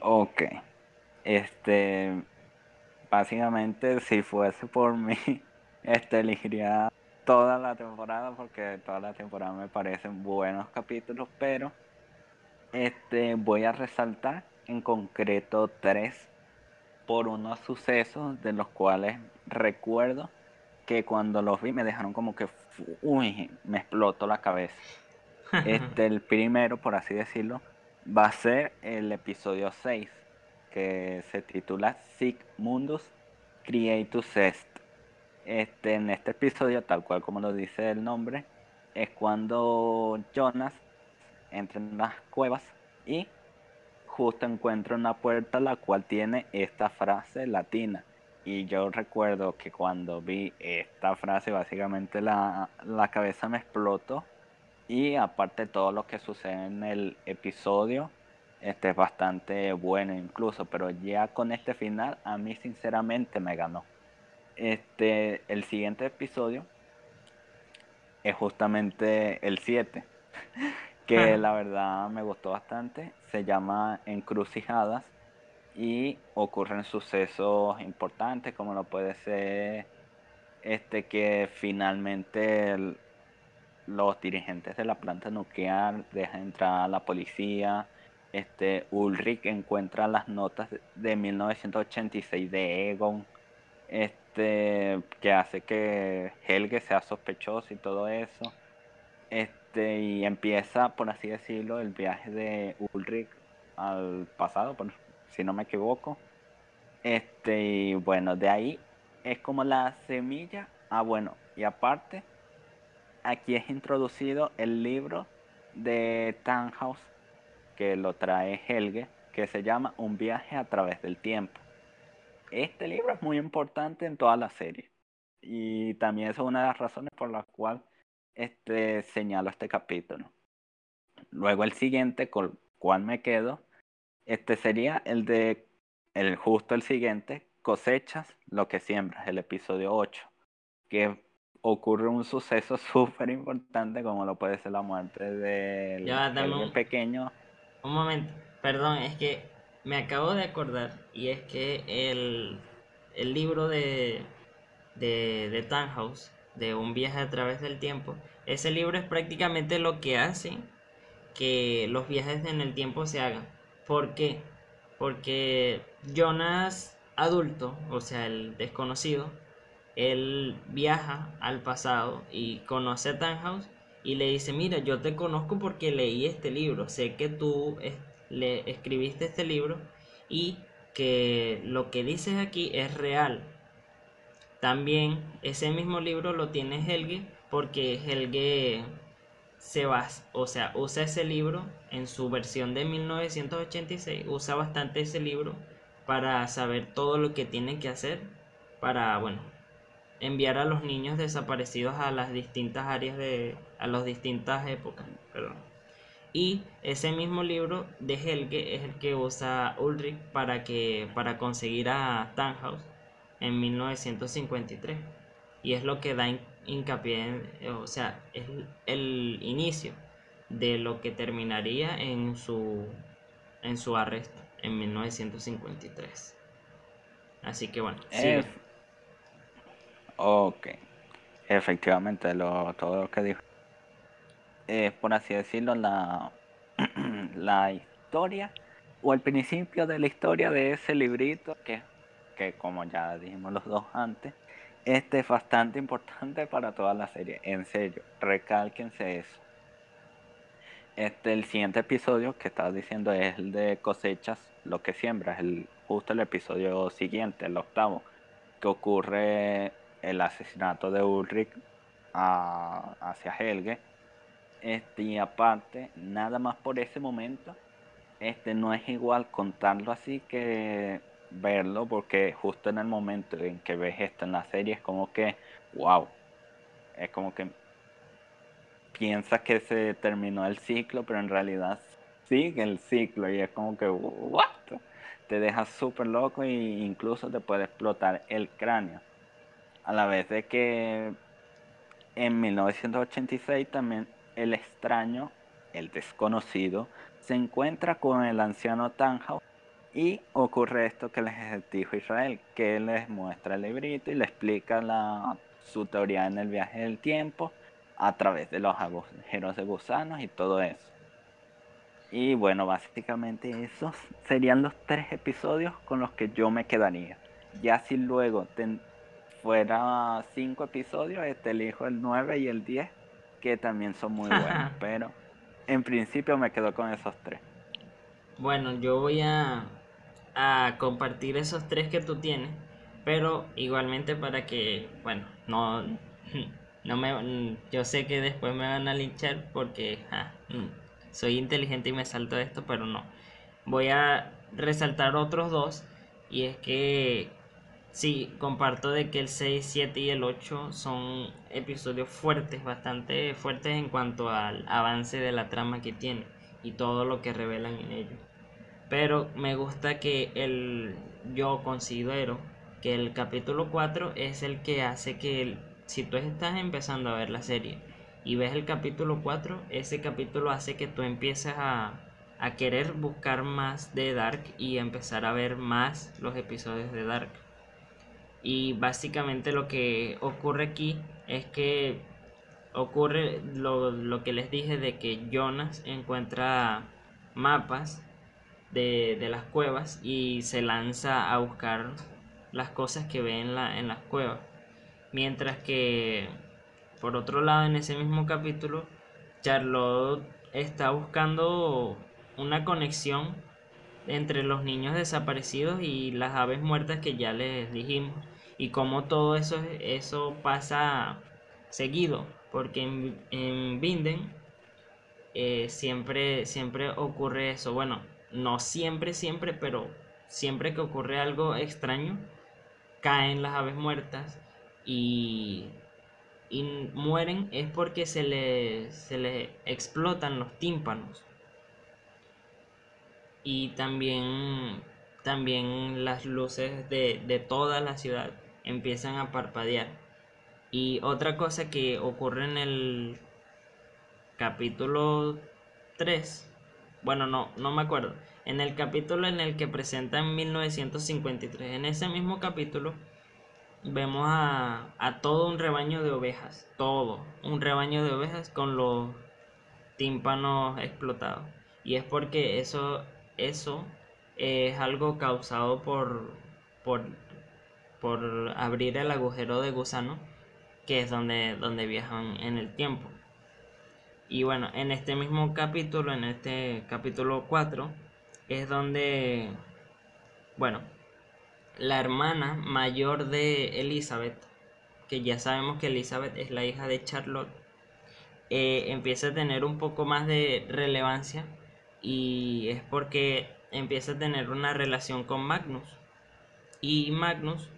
Ok. Este, básicamente, si fuese por mí, este elegiría toda la temporada porque toda la temporada me parecen buenos capítulos, pero este voy a resaltar en concreto tres por unos sucesos de los cuales recuerdo que cuando los vi me dejaron como que uy, me explotó la cabeza. Este el primero, por así decirlo, va a ser el episodio 6 que se titula Sick Mundus Creatus Est este, en este episodio, tal cual como lo dice el nombre, es cuando Jonas entra en las cuevas y justo encuentra una puerta la cual tiene esta frase latina. Y yo recuerdo que cuando vi esta frase, básicamente la, la cabeza me explotó. Y aparte todo lo que sucede en el episodio, este es bastante bueno incluso. Pero ya con este final, a mí sinceramente me ganó. Este, el siguiente episodio es justamente el 7, que la verdad me gustó bastante. Se llama Encrucijadas y ocurren sucesos importantes como lo puede ser este que finalmente los dirigentes de la planta nuclear dejan entrar a la policía. Este Ulrich encuentra las notas de 1986 de Egon. Este que hace que Helge sea sospechoso y todo eso. Este y empieza, por así decirlo, el viaje de Ulrich al pasado, si no me equivoco. Este y bueno, de ahí es como la semilla. Ah, bueno, y aparte aquí es introducido el libro de Tannhaus que lo trae Helge, que se llama Un viaje a través del tiempo. Este libro es muy importante en toda la serie y también es una de las razones por las cuales este, señalo este capítulo. Luego el siguiente, con cual me quedo, este sería el de, el justo el siguiente, cosechas lo que siembras, el episodio 8, que ocurre un suceso súper importante como lo puede ser la muerte del pequeño. Un momento, perdón, es que me acabo de acordar y es que el, el libro de, de, de Tannhaus, de Un viaje a través del tiempo, ese libro es prácticamente lo que hace que los viajes en el tiempo se hagan. ¿Por qué? Porque Jonas adulto, o sea, el desconocido, él viaja al pasado y conoce a Tannhaus y le dice, mira, yo te conozco porque leí este libro, sé que tú le escribiste este libro y que lo que dices aquí es real. También ese mismo libro lo tiene Helge porque Helge se va, o sea, usa ese libro en su versión de 1986, usa bastante ese libro para saber todo lo que tiene que hacer para, bueno, enviar a los niños desaparecidos a las distintas áreas de a las distintas épocas y ese mismo libro de Helge es el que usa Ulrich para que para conseguir a Tannhaus en 1953 y es lo que da hincapié en, o sea es el inicio de lo que terminaría en su en su arresto en 1953 así que bueno. Sí. Ok, efectivamente, lo, todo lo que dijo. Es, por así decirlo, la, la historia o el principio de la historia de ese librito que, que como ya dijimos los dos antes, este es bastante importante para toda la serie. En serio, recálquense eso. Este, el siguiente episodio que estaba diciendo es el de cosechas, lo que siembras, el, justo el episodio siguiente, el octavo, que ocurre el asesinato de Ulrich hacia Helge. Este, y aparte, nada más por ese momento, este no es igual contarlo así que verlo, porque justo en el momento en que ves esto en la serie es como que, wow, es como que piensas que se terminó el ciclo, pero en realidad sigue el ciclo y es como que? Te deja súper loco e incluso te puede explotar el cráneo. A la vez de que en 1986 también el extraño, el desconocido, se encuentra con el anciano Tannhaus y ocurre esto que les dijo Israel, que les muestra el librito y le explica la, su teoría en el viaje del tiempo a través de los agujeros de gusanos y todo eso. Y bueno, básicamente esos serían los tres episodios con los que yo me quedaría. Ya si luego fuera cinco episodios, este elijo el 9 y el 10, que también son muy buenos, pero en principio me quedo con esos tres. Bueno, yo voy a, a compartir esos tres que tú tienes, pero igualmente para que, bueno, no, no me, yo sé que después me van a linchar porque mm, soy inteligente y me salto esto, pero no. Voy a resaltar otros dos y es que Sí, comparto de que el 6, 7 y el 8 son episodios fuertes, bastante fuertes en cuanto al avance de la trama que tiene y todo lo que revelan en ellos. Pero me gusta que el yo considero que el capítulo 4 es el que hace que si tú estás empezando a ver la serie y ves el capítulo 4, ese capítulo hace que tú empieces a, a querer buscar más de Dark y empezar a ver más los episodios de Dark. Y básicamente lo que ocurre aquí es que ocurre lo, lo que les dije de que Jonas encuentra mapas de, de, las cuevas y se lanza a buscar las cosas que ve en, la, en las cuevas. Mientras que, por otro lado, en ese mismo capítulo, Charlotte está buscando una conexión entre los niños desaparecidos y las aves muertas que ya les dijimos. Y como todo eso, eso pasa seguido, porque en, en Binden eh, siempre, siempre ocurre eso. Bueno, no siempre, siempre, pero siempre que ocurre algo extraño, caen las aves muertas y, y mueren es porque se les, se les explotan los tímpanos. Y también, también las luces de, de toda la ciudad empiezan a parpadear. Y otra cosa que ocurre en el capítulo 3, bueno, no, no me acuerdo, en el capítulo en el que presenta en 1953, en ese mismo capítulo, vemos a, a todo un rebaño de ovejas, todo, un rebaño de ovejas con los tímpanos explotados. Y es porque eso, eso es algo causado por, por, por abrir el agujero de gusano, que es donde, donde viajan en el tiempo. Y bueno, en este mismo capítulo, en este capítulo 4, es donde, bueno, la hermana mayor de Elizabeth, que ya sabemos que Elizabeth es la hija de Charlotte, eh, empieza a tener un poco más de relevancia y es porque empieza a tener una relación con Magnus. Y Magnus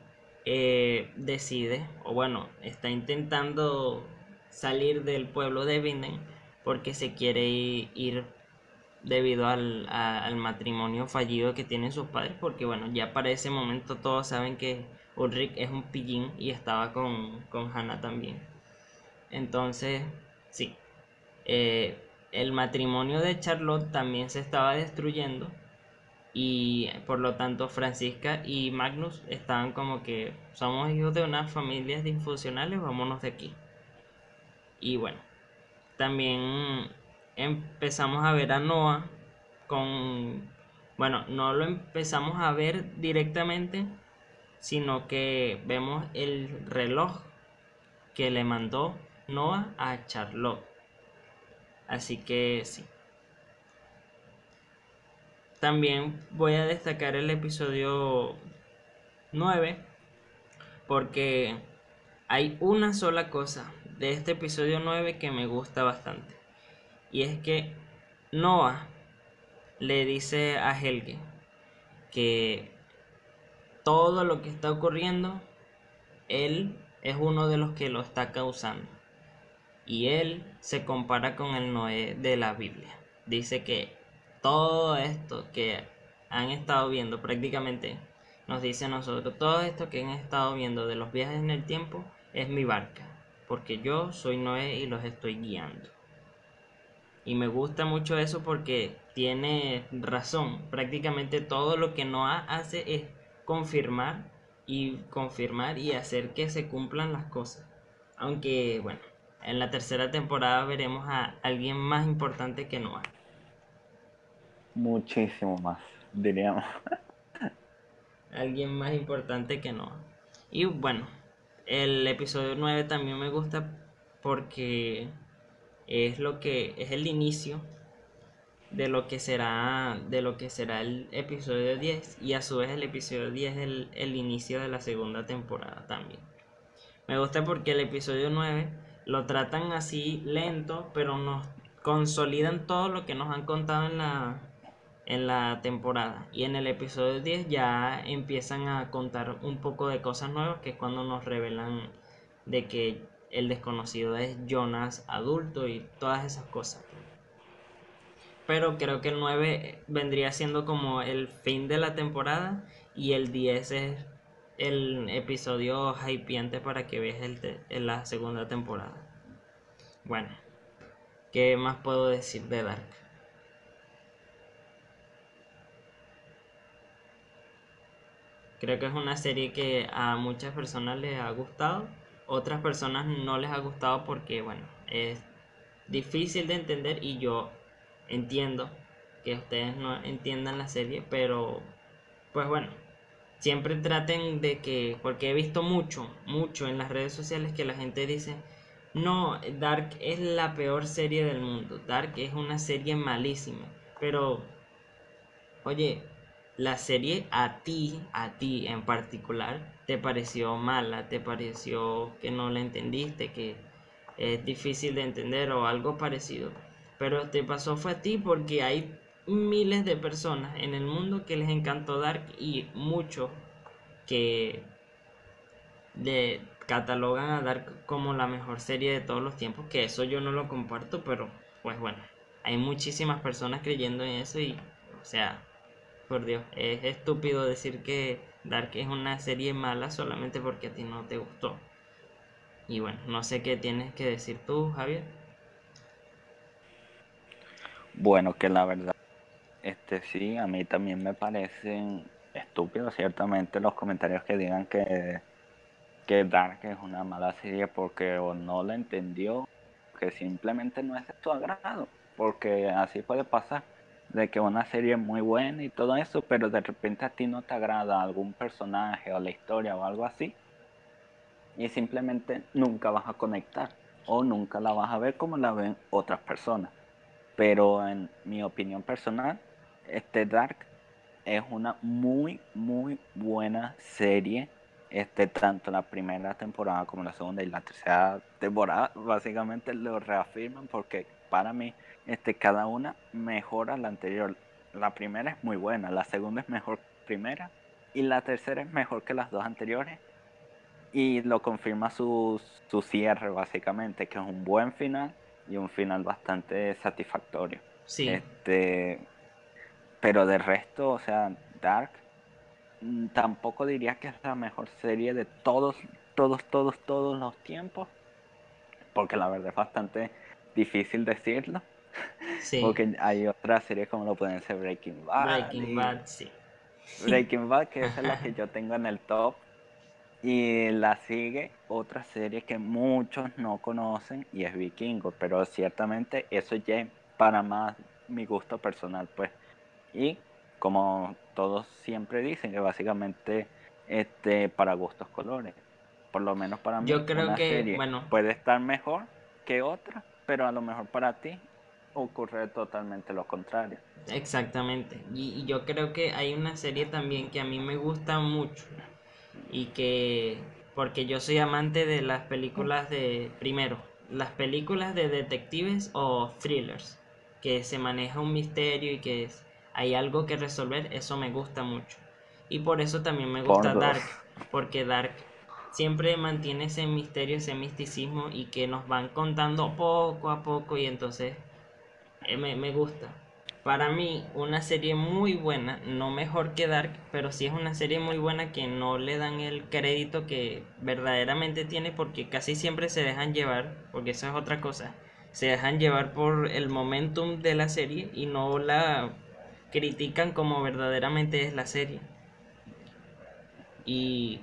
eh, decide, o bueno, está intentando salir del pueblo de Vinden porque se quiere ir debido al, al, matrimonio fallido que tienen sus padres, porque bueno, ya para ese momento todos saben que Ulrich es un pillín y estaba con, con Hannah también. Entonces, sí, eh, el matrimonio de Charlotte también se estaba destruyendo y por lo tanto Francisca y Magnus estaban como que somos hijos de unas familias disfuncionales, vámonos de aquí. Y bueno, también empezamos a ver a Noah con, bueno, no lo empezamos a ver directamente, sino que vemos el reloj que le mandó Noah a Charlotte. Así que sí. También voy a destacar el episodio 9 porque hay una sola cosa de este episodio 9 que me gusta bastante. Y es que Noah le dice a Helge que todo lo que está ocurriendo, él es uno de los que lo está causando. Y él se compara con el Noé de la Biblia. Dice que todo esto que han estado viendo prácticamente, nos dice a nosotros, todo esto que han estado viendo de los viajes en el tiempo es mi barca, porque yo soy Noé y los estoy guiando. Y me gusta mucho eso porque tiene razón. Prácticamente todo lo que Noah hace es confirmar y confirmar y hacer que se cumplan las cosas. Aunque, bueno, en la tercera temporada veremos a alguien más importante que Noah. Muchísimo más, diríamos. alguien más importante que Noah. Y bueno, el episodio 9 también me gusta porque es lo que es el inicio de lo que será de lo que será el episodio 10 y a su vez el episodio 10 es el, el inicio de la segunda temporada también. Me gusta porque el episodio 9 lo tratan así lento, pero nos consolidan todo lo que nos han contado en la en la temporada y en el episodio 10 ya empiezan a contar un poco de cosas nuevas que es cuando nos revelan de que el desconocido es Jonas adulto y todas esas cosas. Pero creo que el 9 vendría siendo como el fin de la temporada y el 10 es el episodio hypeante para que veas el en la segunda temporada. bueno, ¿qué más puedo decir de Dark? Creo que es una serie que a muchas personas les ha gustado, otras personas no les ha gustado porque, bueno, es difícil de entender y yo entiendo que ustedes no entiendan la serie, pero pues bueno, siempre traten de que, porque he visto mucho, mucho en las redes sociales que la gente dice, no, Dark es la peor serie del mundo, Dark es una serie malísima, pero, oye, la serie a ti, a ti en particular, te pareció mala, te pareció que no la entendiste, que es difícil de entender o algo parecido. Pero te pasó fue a ti porque hay miles de personas en el mundo que les encantó Dark y muchos que le catalogan a Dark como la mejor serie de todos los tiempos, que eso yo no lo comparto, pero pues bueno, hay muchísimas personas creyendo en eso y, o sea, por Dios, es estúpido decir que Dark es una serie mala solamente porque a ti no te gustó. Y bueno, no sé qué tienes que decir tú, Javier. Bueno, que la verdad, este sí, a mí también me parecen estúpidos ciertamente los comentarios que digan que, que Dark es una mala serie porque o no la entendió, que simplemente no es de tu agrado, porque así puede pasar de que una serie es muy buena y todo eso, pero de repente a ti no te agrada algún personaje o la historia o algo así, y simplemente nunca vas a conectar o nunca la vas a ver como la ven otras personas. Pero en mi opinión personal, este Dark es una muy, muy buena serie. Este, tanto la primera temporada como la segunda y la tercera temporada básicamente lo reafirman porque para mí este, cada una mejora la anterior. La primera es muy buena, la segunda es mejor que la primera y la tercera es mejor que las dos anteriores y lo confirma su, su cierre básicamente, que es un buen final y un final bastante satisfactorio. Sí. Este, pero de resto, o sea, Dark mm, tampoco diría que es la mejor serie de todos, todos, todos, todos los tiempos, porque la verdad es bastante difícil decirlo. Sí. Porque hay otras series como lo pueden ser Breaking Bad. Breaking y- Bad, sí. Breaking Bad, que esa es la que yo tengo en el top. Y la sigue otra serie que muchos no conocen y es Vikingo, pero ciertamente eso ya es para más mi gusto personal, pues. Y como todos siempre dicen, que básicamente este para gustos colores. Por lo menos para mí, Yo creo una que, serie bueno. puede estar mejor que otra, pero a lo mejor para ti ocurre totalmente lo contrario. Exactamente. Y, y yo creo que hay una serie también que a mí me gusta mucho y que, porque yo soy amante de las películas de, primero, las películas de detectives o thrillers, que se maneja un misterio y que es- hay algo que resolver, eso me gusta mucho. Y por eso también me gusta Por. Dark, porque Dark siempre mantiene ese misterio, ese misticismo y que nos van contando poco a poco y entonces eh, me, me gusta. Para mí, una serie muy buena, no mejor que Dark, pero sí es una serie muy buena que no le dan el crédito que verdaderamente tiene porque casi siempre se dejan llevar, porque eso es otra cosa, se dejan llevar por el momentum de la serie y no la critican como verdaderamente es la serie. Y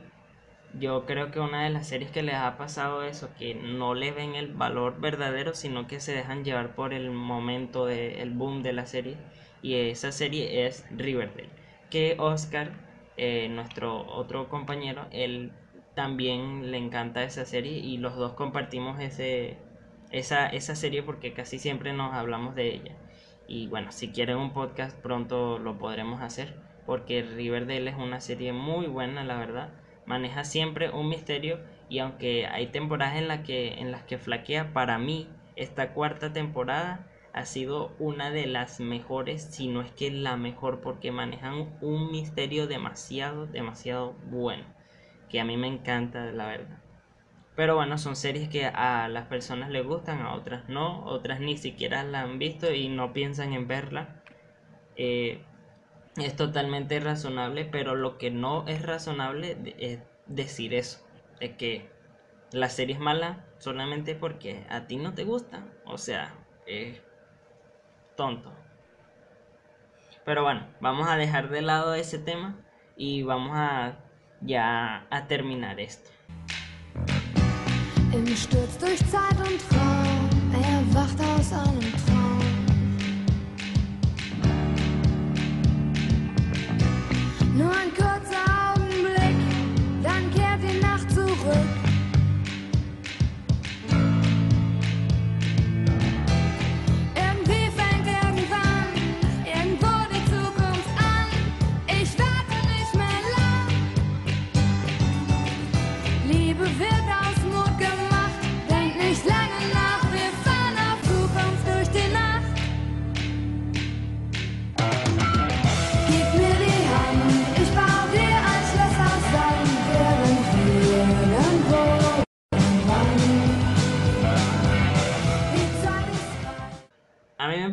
yo creo que una de las series que les ha pasado eso, que no le ven el valor verdadero, sino que se dejan llevar por el momento del boom de la serie. Y esa serie es Riverdale. Que Oscar, eh, nuestro otro compañero, él también le encanta esa serie y los dos compartimos ese, esa, esa serie porque casi siempre nos hablamos de ella. Y bueno, si quieren un podcast pronto lo podremos hacer porque Riverdale es una serie muy buena, la verdad maneja siempre un misterio y aunque hay temporadas en, la que, en las que flaquea, para mí esta cuarta temporada ha sido una de las mejores, si no es que la mejor, porque manejan un misterio demasiado, demasiado bueno, que a mí me encanta, la verdad. Pero bueno, son series que a las personas les gustan, a otras no, otras ni siquiera la han visto y no piensan en verla. Eh, es totalmente razonable, pero lo que no es razonable es decir eso, de que la serie es mala solamente porque a ti no te gusta. O sea, es tonto. Pero bueno, vamos a dejar de lado ese tema y vamos a ya a terminar esto. Traum. Non-code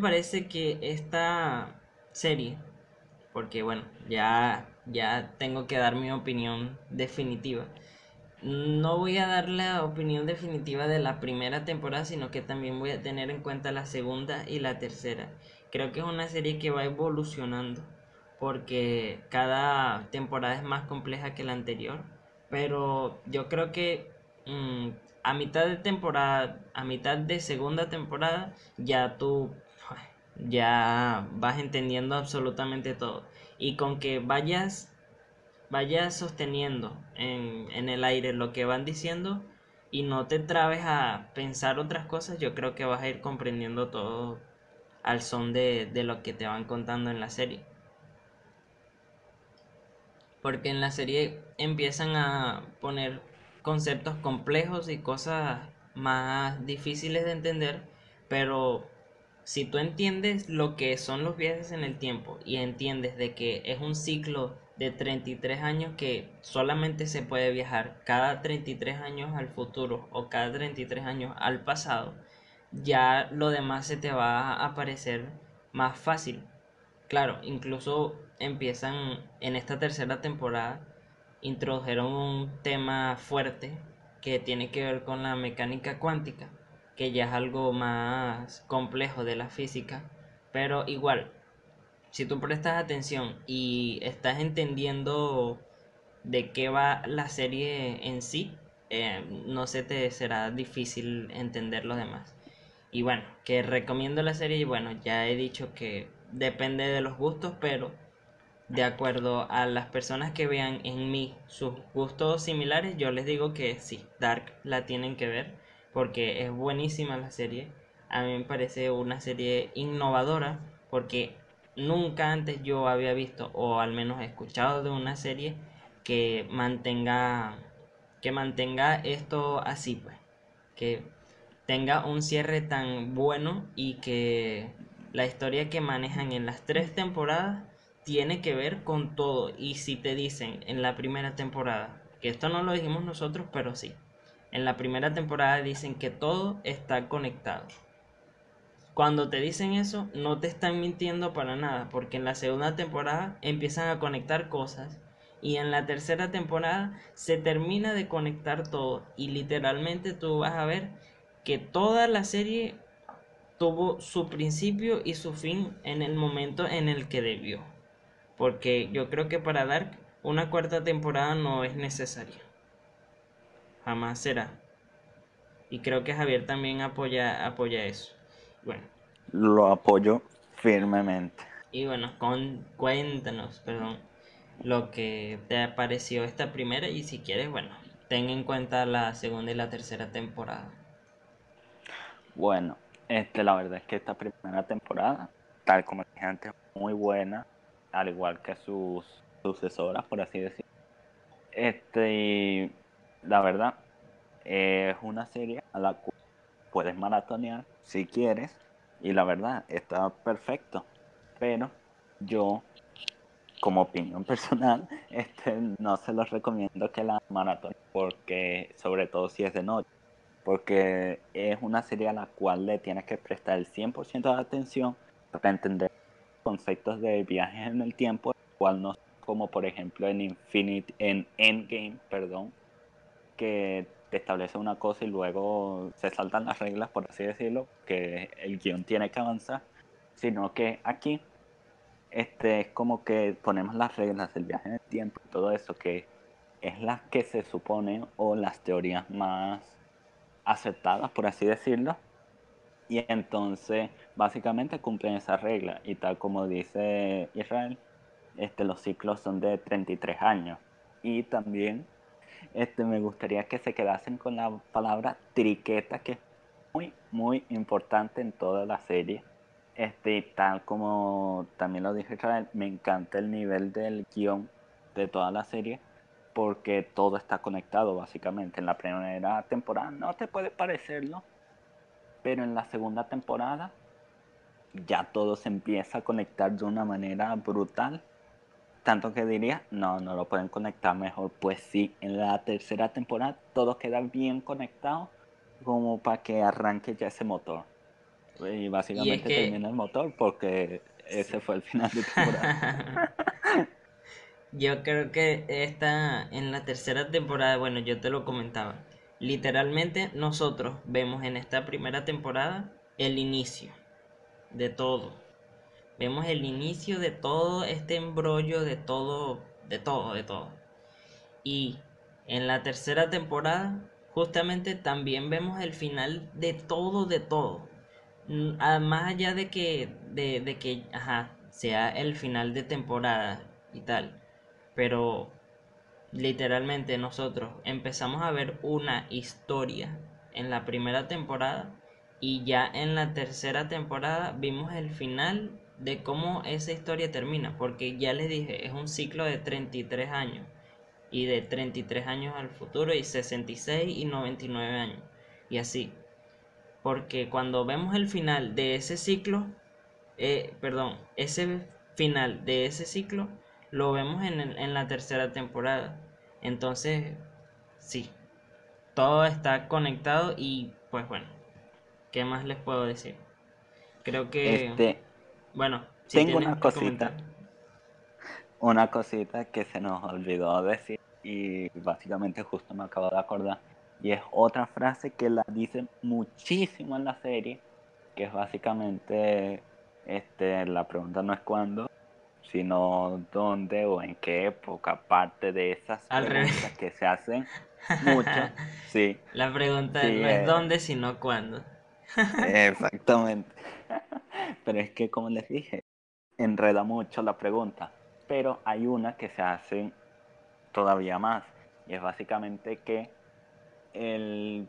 parece que esta serie, porque bueno, ya, ya tengo que dar mi opinión definitiva. No voy a dar la opinión definitiva de la primera temporada, sino que también voy a tener en cuenta la segunda y la tercera. Creo que es una serie que va evolucionando, porque cada temporada es más compleja que la anterior. Pero yo creo que mm, a mitad de temporada, a mitad de segunda temporada, ya tú ya vas entendiendo absolutamente todo. Y con que vayas, vayas sosteniendo en, en el aire lo que van diciendo y no te trabes a pensar otras cosas, yo creo que vas a ir comprendiendo todo al son de, de lo que te van contando en la serie. Porque en la serie empiezan a poner conceptos complejos y cosas más difíciles de entender, pero si tú entiendes lo que son los viajes en el tiempo y entiendes de que es un ciclo de 33 años que solamente se puede viajar cada 33 años al futuro o cada 33 años al pasado, ya lo demás se te va a parecer más fácil. Claro, incluso empiezan en esta tercera temporada, introdujeron un tema fuerte que tiene que ver con la mecánica cuántica que ya es algo más complejo de la física, pero igual, si tú prestas atención y estás entendiendo de qué va la serie en sí, eh, no se te será difícil entender lo demás. Y bueno, que recomiendo la serie, y bueno, ya he dicho que depende de los gustos, pero de acuerdo a las personas que vean en mí sus gustos similares, yo les digo que sí, Dark la tienen que ver porque es buenísima la serie. A mí me parece una serie innovadora porque nunca antes yo había visto o al menos escuchado de una serie que mantenga que mantenga esto así pues que tenga un cierre tan bueno y que la historia que manejan en las tres temporadas tiene que ver con todo y si te dicen en la primera temporada que esto no lo dijimos nosotros pero sí en la primera temporada dicen que todo está conectado. Cuando te dicen eso, no te están mintiendo para nada, porque en la segunda temporada empiezan a conectar cosas y en la tercera temporada se termina de conectar todo y literalmente tú vas a ver que toda la serie tuvo su principio y su fin en el momento en el que debió. Porque yo creo que para Dark una cuarta temporada no es necesaria jamás será. Y creo que Javier también apoya, apoya eso. Bueno. Lo apoyo firmemente. Y bueno, con, cuéntanos, perdón, lo que te pareció esta primera y si quieres, bueno, ten en cuenta la segunda y la tercera temporada. Bueno, este, la verdad es que esta primera temporada, tal como dije antes, muy buena, al igual que sus sucesoras, por así decirlo. Este, la verdad, es una serie a la cual puedes maratonear si quieres. Y la verdad, está perfecto. Pero yo, como opinión personal, este, no se los recomiendo que la maratón porque sobre todo si es de noche. Porque es una serie a la cual le tienes que prestar el 100% de atención para entender conceptos de viajes en el tiempo, cual no como por ejemplo en Infinite, en Endgame, perdón, que este, establece una cosa y luego se saltan las reglas, por así decirlo, que el guion tiene que avanzar, sino que aquí este, es como que ponemos las reglas del viaje en el tiempo y todo eso, que es las que se supone o las teorías más aceptadas, por así decirlo, y entonces básicamente cumplen esa regla. Y tal como dice Israel, este, los ciclos son de 33 años. Y también este, me gustaría que se quedasen con la palabra triqueta, que es muy, muy importante en toda la serie. Este, tal como también lo dije me encanta el nivel del guion de toda la serie porque todo está conectado básicamente. En la primera temporada no te puede parecerlo, pero en la segunda temporada ya todo se empieza a conectar de una manera brutal tanto que diría, no, no lo pueden conectar mejor. Pues sí, en la tercera temporada todo queda bien conectado como para que arranque ya ese motor. Y básicamente termina el motor porque ese fue el final de temporada. yo creo que esta, en la tercera temporada, bueno, yo te lo comentaba. Literalmente nosotros vemos en esta primera temporada el inicio de todo Vemos el inicio de todo este embrollo, de todo, de todo, de todo. Y en la tercera temporada, justamente también vemos el final de todo, de todo. Mm, más allá de que, de, que, ajá, sea el final de temporada y tal. Pero literalmente nosotros empezamos a ver una historia en la primera temporada y ya en la tercera temporada vimos el final de cómo esa historia termina, porque ya les dije, es un ciclo de 33 años, y de 33 años al futuro, y 66 y 99 años, y así. Porque cuando vemos el final de ese ciclo, eh, perdón, ese final de ese ciclo, lo vemos en, en la tercera temporada. Entonces, sí, todo está conectado y pues bueno, ¿qué más les puedo decir? Creo que... Este, bueno, tengo una cosita. Una cosita que se nos olvidó decir y básicamente justo me acabo de acordar. Y es otra frase que la dicen muchísimo en la serie, que es básicamente, este, la pregunta no es cuándo, sino dónde o en qué época, aparte de esas preguntas que se hacen mucho. Sí. La pregunta no es eh. dónde, sino cuándo. Exactamente. Pero es que, como les dije, enreda mucho la pregunta. Pero hay una que se hace todavía más. Y es básicamente que el,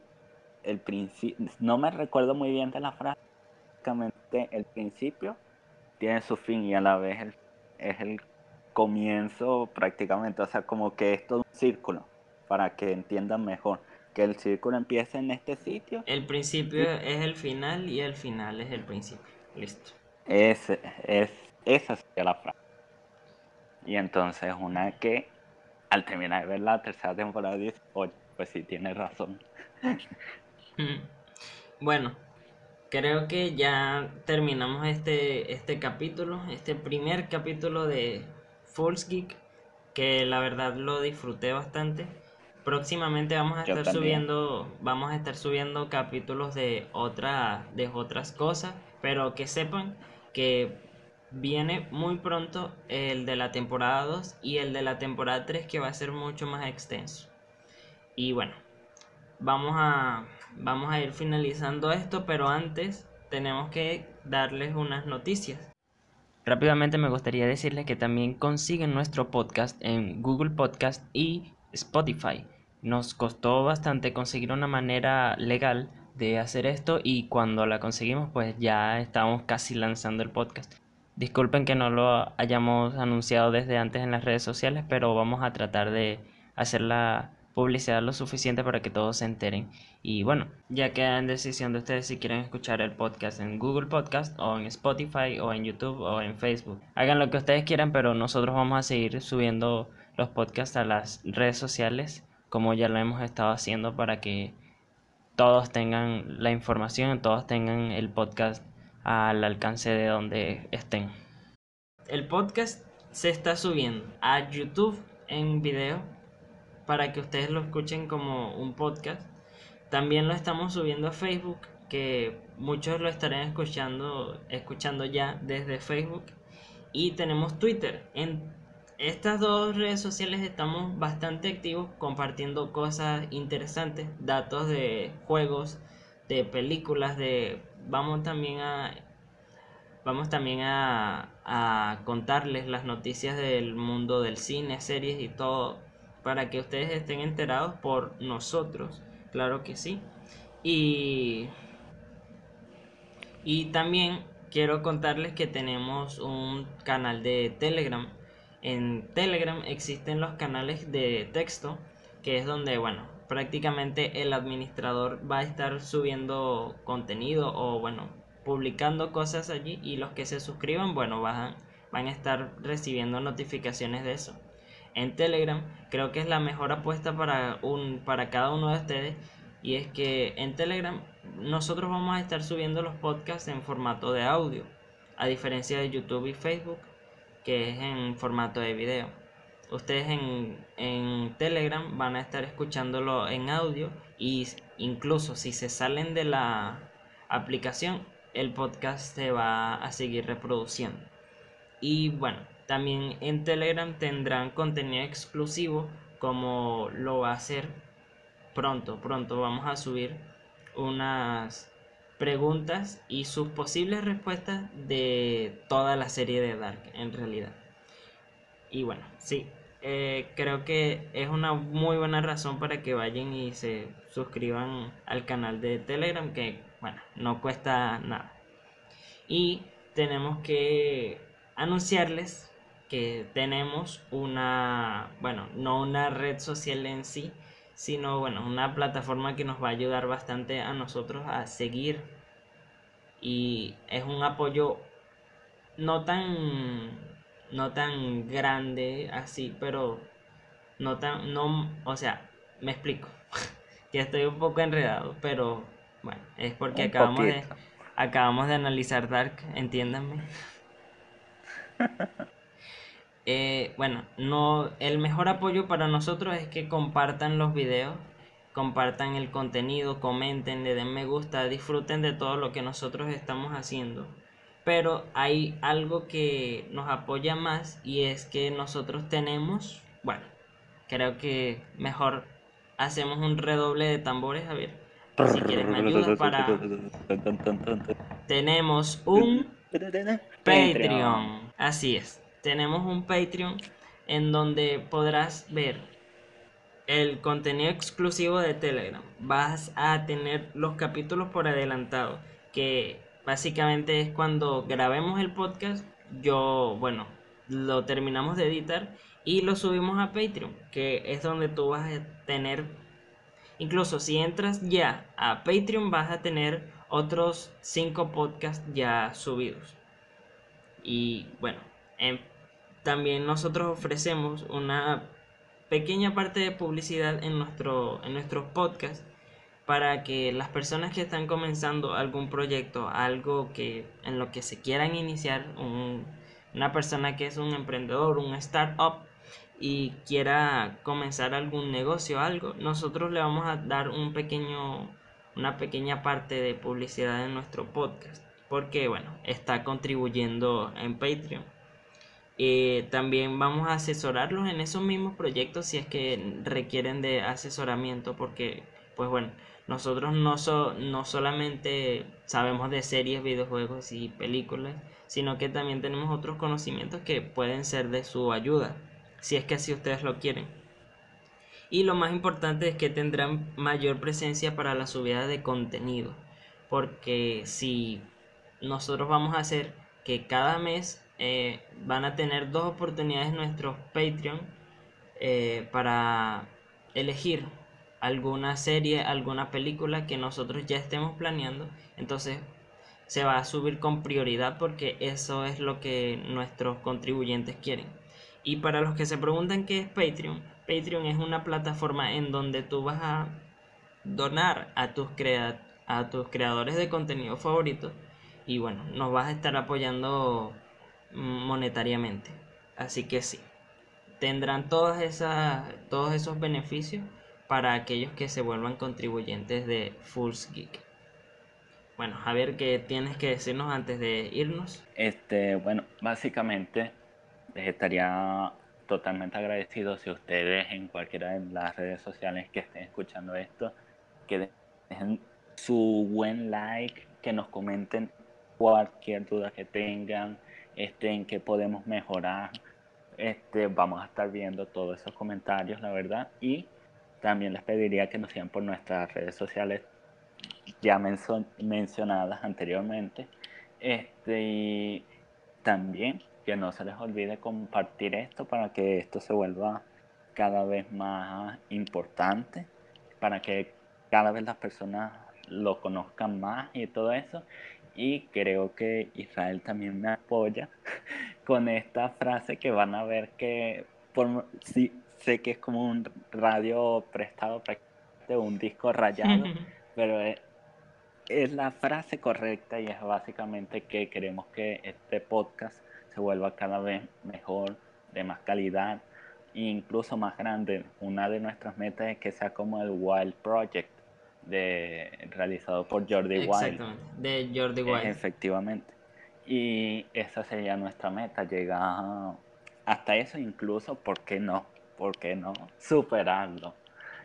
el principio, no me recuerdo muy bien de la frase, básicamente el principio tiene su fin y a la vez es el comienzo prácticamente, o sea, como que es todo un círculo, para que entiendan mejor que el círculo empieza en este sitio. El principio es el final y el final es el principio. Listo. Es, es, esa sería la frase. Y entonces una que al terminar de ver la tercera temporada dice, oye, pues sí, tiene razón. bueno, creo que ya terminamos este, este capítulo, este primer capítulo de False Geek, que la verdad lo disfruté bastante. Próximamente vamos a estar subiendo, vamos a estar subiendo capítulos de otra, de otras cosas pero que sepan que viene muy pronto el de la temporada 2 y el de la temporada 3 que va a ser mucho más extenso. Y bueno, vamos a, vamos a ir finalizando esto, pero antes tenemos que darles unas noticias. Rápidamente me gustaría decirles que también consiguen nuestro podcast en Google Podcast y Spotify. Nos costó bastante conseguir una manera legal de hacer esto y cuando la conseguimos pues ya estamos casi lanzando el podcast. Disculpen que no lo hayamos anunciado desde antes en las redes sociales, pero vamos a tratar de hacer la publicidad lo suficiente para que todos se enteren. Y bueno, ya queda en decisión de ustedes si quieren escuchar el podcast en Google Podcast o en Spotify o en YouTube o en Facebook. Hagan lo que ustedes quieran, pero nosotros vamos a seguir subiendo los podcasts a las redes sociales como ya lo hemos estado haciendo para que todos tengan la información, todos tengan el podcast al alcance de donde estén. El podcast se está subiendo a YouTube en video para que ustedes lo escuchen como un podcast también lo estamos subiendo a Facebook, que muchos lo estarán escuchando, escuchando ya desde Facebook. Y tenemos Twitter. En estas dos redes sociales estamos bastante activos compartiendo cosas interesantes, datos de juegos, de películas, de vamos también a vamos también a, a contarles las noticias del mundo del cine, series y todo para que ustedes estén enterados por nosotros, claro que sí. Y y también quiero contarles que tenemos un canal de Telegram en Telegram existen los canales de texto, que es donde, bueno, prácticamente el administrador va a estar subiendo contenido o, bueno, publicando cosas allí y los que se suscriban, bueno, van, van a estar recibiendo notificaciones de eso. En Telegram creo que es la mejor apuesta para, un, para cada uno de ustedes y es que en Telegram nosotros vamos a estar subiendo los podcasts en formato de audio, a diferencia de YouTube y Facebook que es en formato de video. Ustedes en, en Telegram van a estar escuchándolo en audio y incluso si se salen de la aplicación, el podcast se va a seguir reproduciendo. Y bueno, también en Telegram tendrán contenido exclusivo como lo va a hacer pronto. Pronto vamos a subir unas preguntas y sus posibles respuestas de toda la serie de Dark en realidad. Y bueno, sí, eh, creo que es una muy buena razón para que vayan y se suscriban al canal de Telegram que, bueno, no cuesta nada. Y tenemos que anunciarles que tenemos una, bueno, no una red social en sí, sino bueno, una plataforma que nos va a ayudar bastante a nosotros a seguir y es un apoyo no tan no tan grande así, pero no tan no, o sea, me explico. ya estoy un poco enredado, pero bueno, es porque acabamos de acabamos de analizar Dark, entiéndanme. Eh, bueno, no, el mejor apoyo para nosotros es que compartan los videos, compartan el contenido, comenten, le den me gusta, disfruten de todo lo que nosotros estamos haciendo. Pero hay algo que nos apoya más y es que nosotros tenemos, bueno, creo que mejor hacemos un redoble de tambores, a ver, si quieres me ayudas para... Tenemos un Patreon, así es tenemos un Patreon en donde podrás ver el contenido exclusivo de Telegram. Vas a tener los capítulos por adelantado, que básicamente es cuando grabemos el podcast, yo, bueno, lo terminamos de editar y lo subimos a Patreon, que es donde tú vas a tener, incluso si entras ya a Patreon, vas a tener otros 5 podcasts ya subidos. Y bueno, en también nosotros ofrecemos una pequeña parte de publicidad en nuestro, en para que las personas que están comenzando algún proyecto, algo que en lo que se quieran iniciar, una persona que es un emprendedor, un startup y quiera comenzar algún negocio, algo, nosotros le vamos a dar un pequeño, una pequeña parte de publicidad en nuestro podcast, porque bueno, está contribuyendo en Patreon. Eh, también vamos a asesorarlos en esos mismos proyectos si es que requieren de asesoramiento porque pues bueno nosotros no, no solamente sabemos de series, videojuegos y películas sino que también tenemos otros conocimientos que pueden ser de su ayuda si es que así ustedes lo quieren. Y lo más importante es que tendrán mayor presencia para la subida de contenido porque si nosotros vamos a hacer que cada mes eh, van a tener dos oportunidades nuestros Patreon eh, para elegir alguna serie, alguna película que nosotros ya estemos planeando. Entonces se va a subir con prioridad porque eso es lo que nuestros contribuyentes quieren. Y para los que se preguntan qué es Patreon, Patreon es una plataforma en donde tú vas a donar a tus, a tus creadores de contenido favoritos y bueno, nos vas a estar apoyando monetariamente. Así que sí, tendrán todas esas, todos esos beneficios para aquellos que se vuelvan contribuyentes de Fools Geek. Bueno, Javier, ¿qué tienes que decirnos antes de irnos? Este, bueno, básicamente les estaría totalmente agradecido si ustedes en cualquiera de las redes sociales que estén escuchando esto, que dejen su buen like, que nos comenten cualquier duda que tengan, este, en qué podemos mejorar. Este, vamos a estar viendo todos esos comentarios, la verdad, y también les pediría que nos sigan por nuestras redes sociales ya mencionadas anteriormente. Este, y también que no se les olvide compartir esto para que esto se vuelva cada vez más importante, para que cada vez las personas lo conozcan más y todo eso. Y creo que Israel también me apoya con esta frase que van a ver que por, sí, sé que es como un radio prestado de un disco rayado, pero es, es, la frase correcta y es básicamente que queremos que este podcast se vuelva cada vez mejor, de más calidad e incluso más grande. Una de nuestras metas es que sea como el Wild Project de, realizado por Jordi Wild. de Jordi Wild. Efectivamente. Y esa sería nuestra meta, llegar hasta eso incluso, ¿por qué no? ¿por qué no superarlo?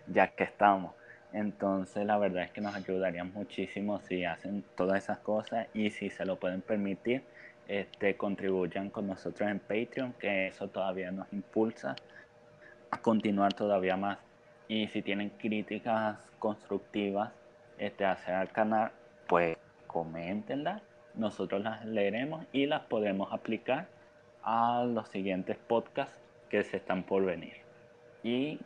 Ya que estamos. Entonces la verdad es que nos ayudaría muchísimo si hacen todas esas cosas y si se lo pueden permitir, este, contribuyan con nosotros en Patreon, que eso todavía nos impulsa a continuar todavía más. Y si tienen críticas constructivas este, hacia el canal, pues coméntenlas, nosotros las leeremos y las podemos aplicar a los siguientes podcasts que se están por venir. Y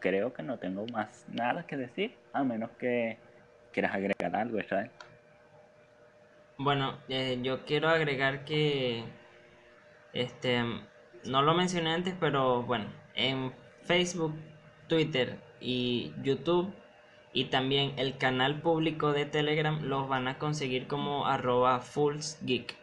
creo que no tengo más nada que decir, a menos que quieras agregar algo, Israel. Bueno, eh, yo quiero agregar que, este, no lo mencioné antes, pero bueno, en Facebook, Twitter y YouTube y también el canal público de Telegram los van a conseguir como arroba fullsgeek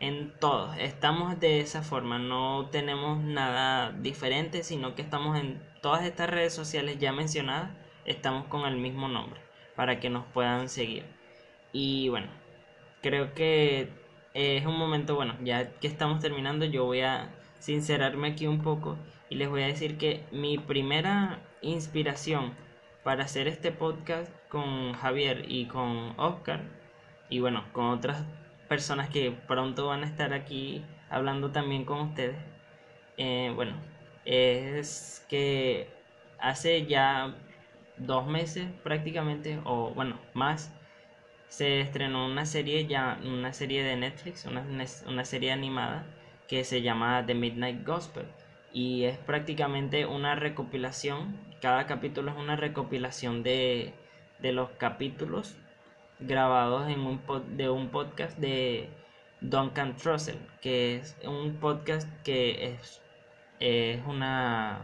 en todos. Estamos de esa forma, no tenemos nada diferente, sino que estamos en todas estas redes sociales ya mencionadas, estamos con el mismo nombre para que nos puedan seguir. Y bueno, creo que es un momento, bueno, ya que estamos terminando, yo voy a sincerarme aquí un poco y les voy a decir que mi primera inspiración para hacer este podcast con Javier y con Oscar y bueno, con otras personas que pronto van a estar aquí hablando también con ustedes. Eh, bueno, es que hace ya dos meses prácticamente, o bueno, más, se estrenó una serie ya, una serie de Netflix, una, una serie animada que se llama The Midnight Gospel. Y es prácticamente una recopilación, cada capítulo es una recopilación de, de los capítulos grabados en un de un podcast de Duncan Trussell, que es un podcast que es, es una,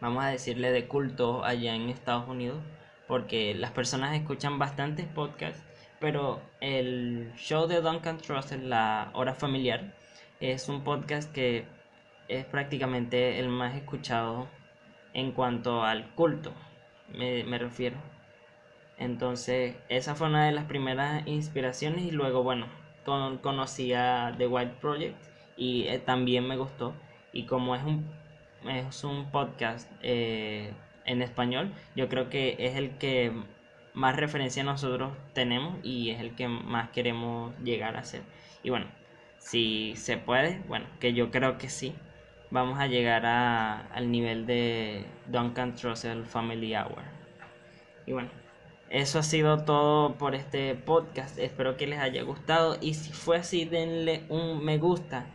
vamos a decirle, de culto allá en Estados Unidos, porque las personas escuchan bastantes podcasts, pero el show de Duncan Trussell, La Hora Familiar, es un podcast que es prácticamente el más escuchado en cuanto al culto, me, me refiero. Entonces, esa fue una de las primeras inspiraciones y luego, bueno, con, conocí a The White Project y eh, también me gustó. Y como es un, es un podcast eh, en español, yo creo que es el que más referencia nosotros tenemos y es el que más queremos llegar a ser. Y bueno, si se puede, bueno, que yo creo que sí, vamos a llegar a, al nivel de Duncan Trussell Family Hour. Y bueno, eso ha sido todo por este podcast. Espero que les haya gustado. Y si fue así, denle un me gusta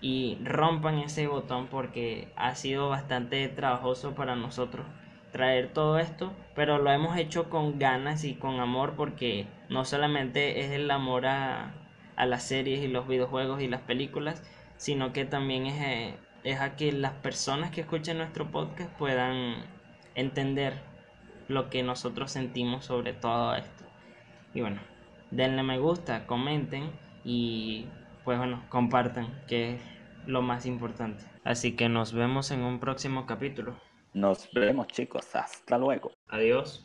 y rompan ese botón porque ha sido bastante trabajoso para nosotros traer todo esto. Pero lo hemos hecho con ganas y con amor porque no solamente es el amor a, a las series y los videojuegos y las películas, sino que también es, eh, es a que las personas que escuchen nuestro podcast puedan entender lo que nosotros sentimos sobre todo esto. Y bueno, denle me gusta, comenten y pues bueno, compartan, que es lo más importante. Así que nos vemos en un próximo capítulo. Nos vemos chicos, hasta luego. Adiós.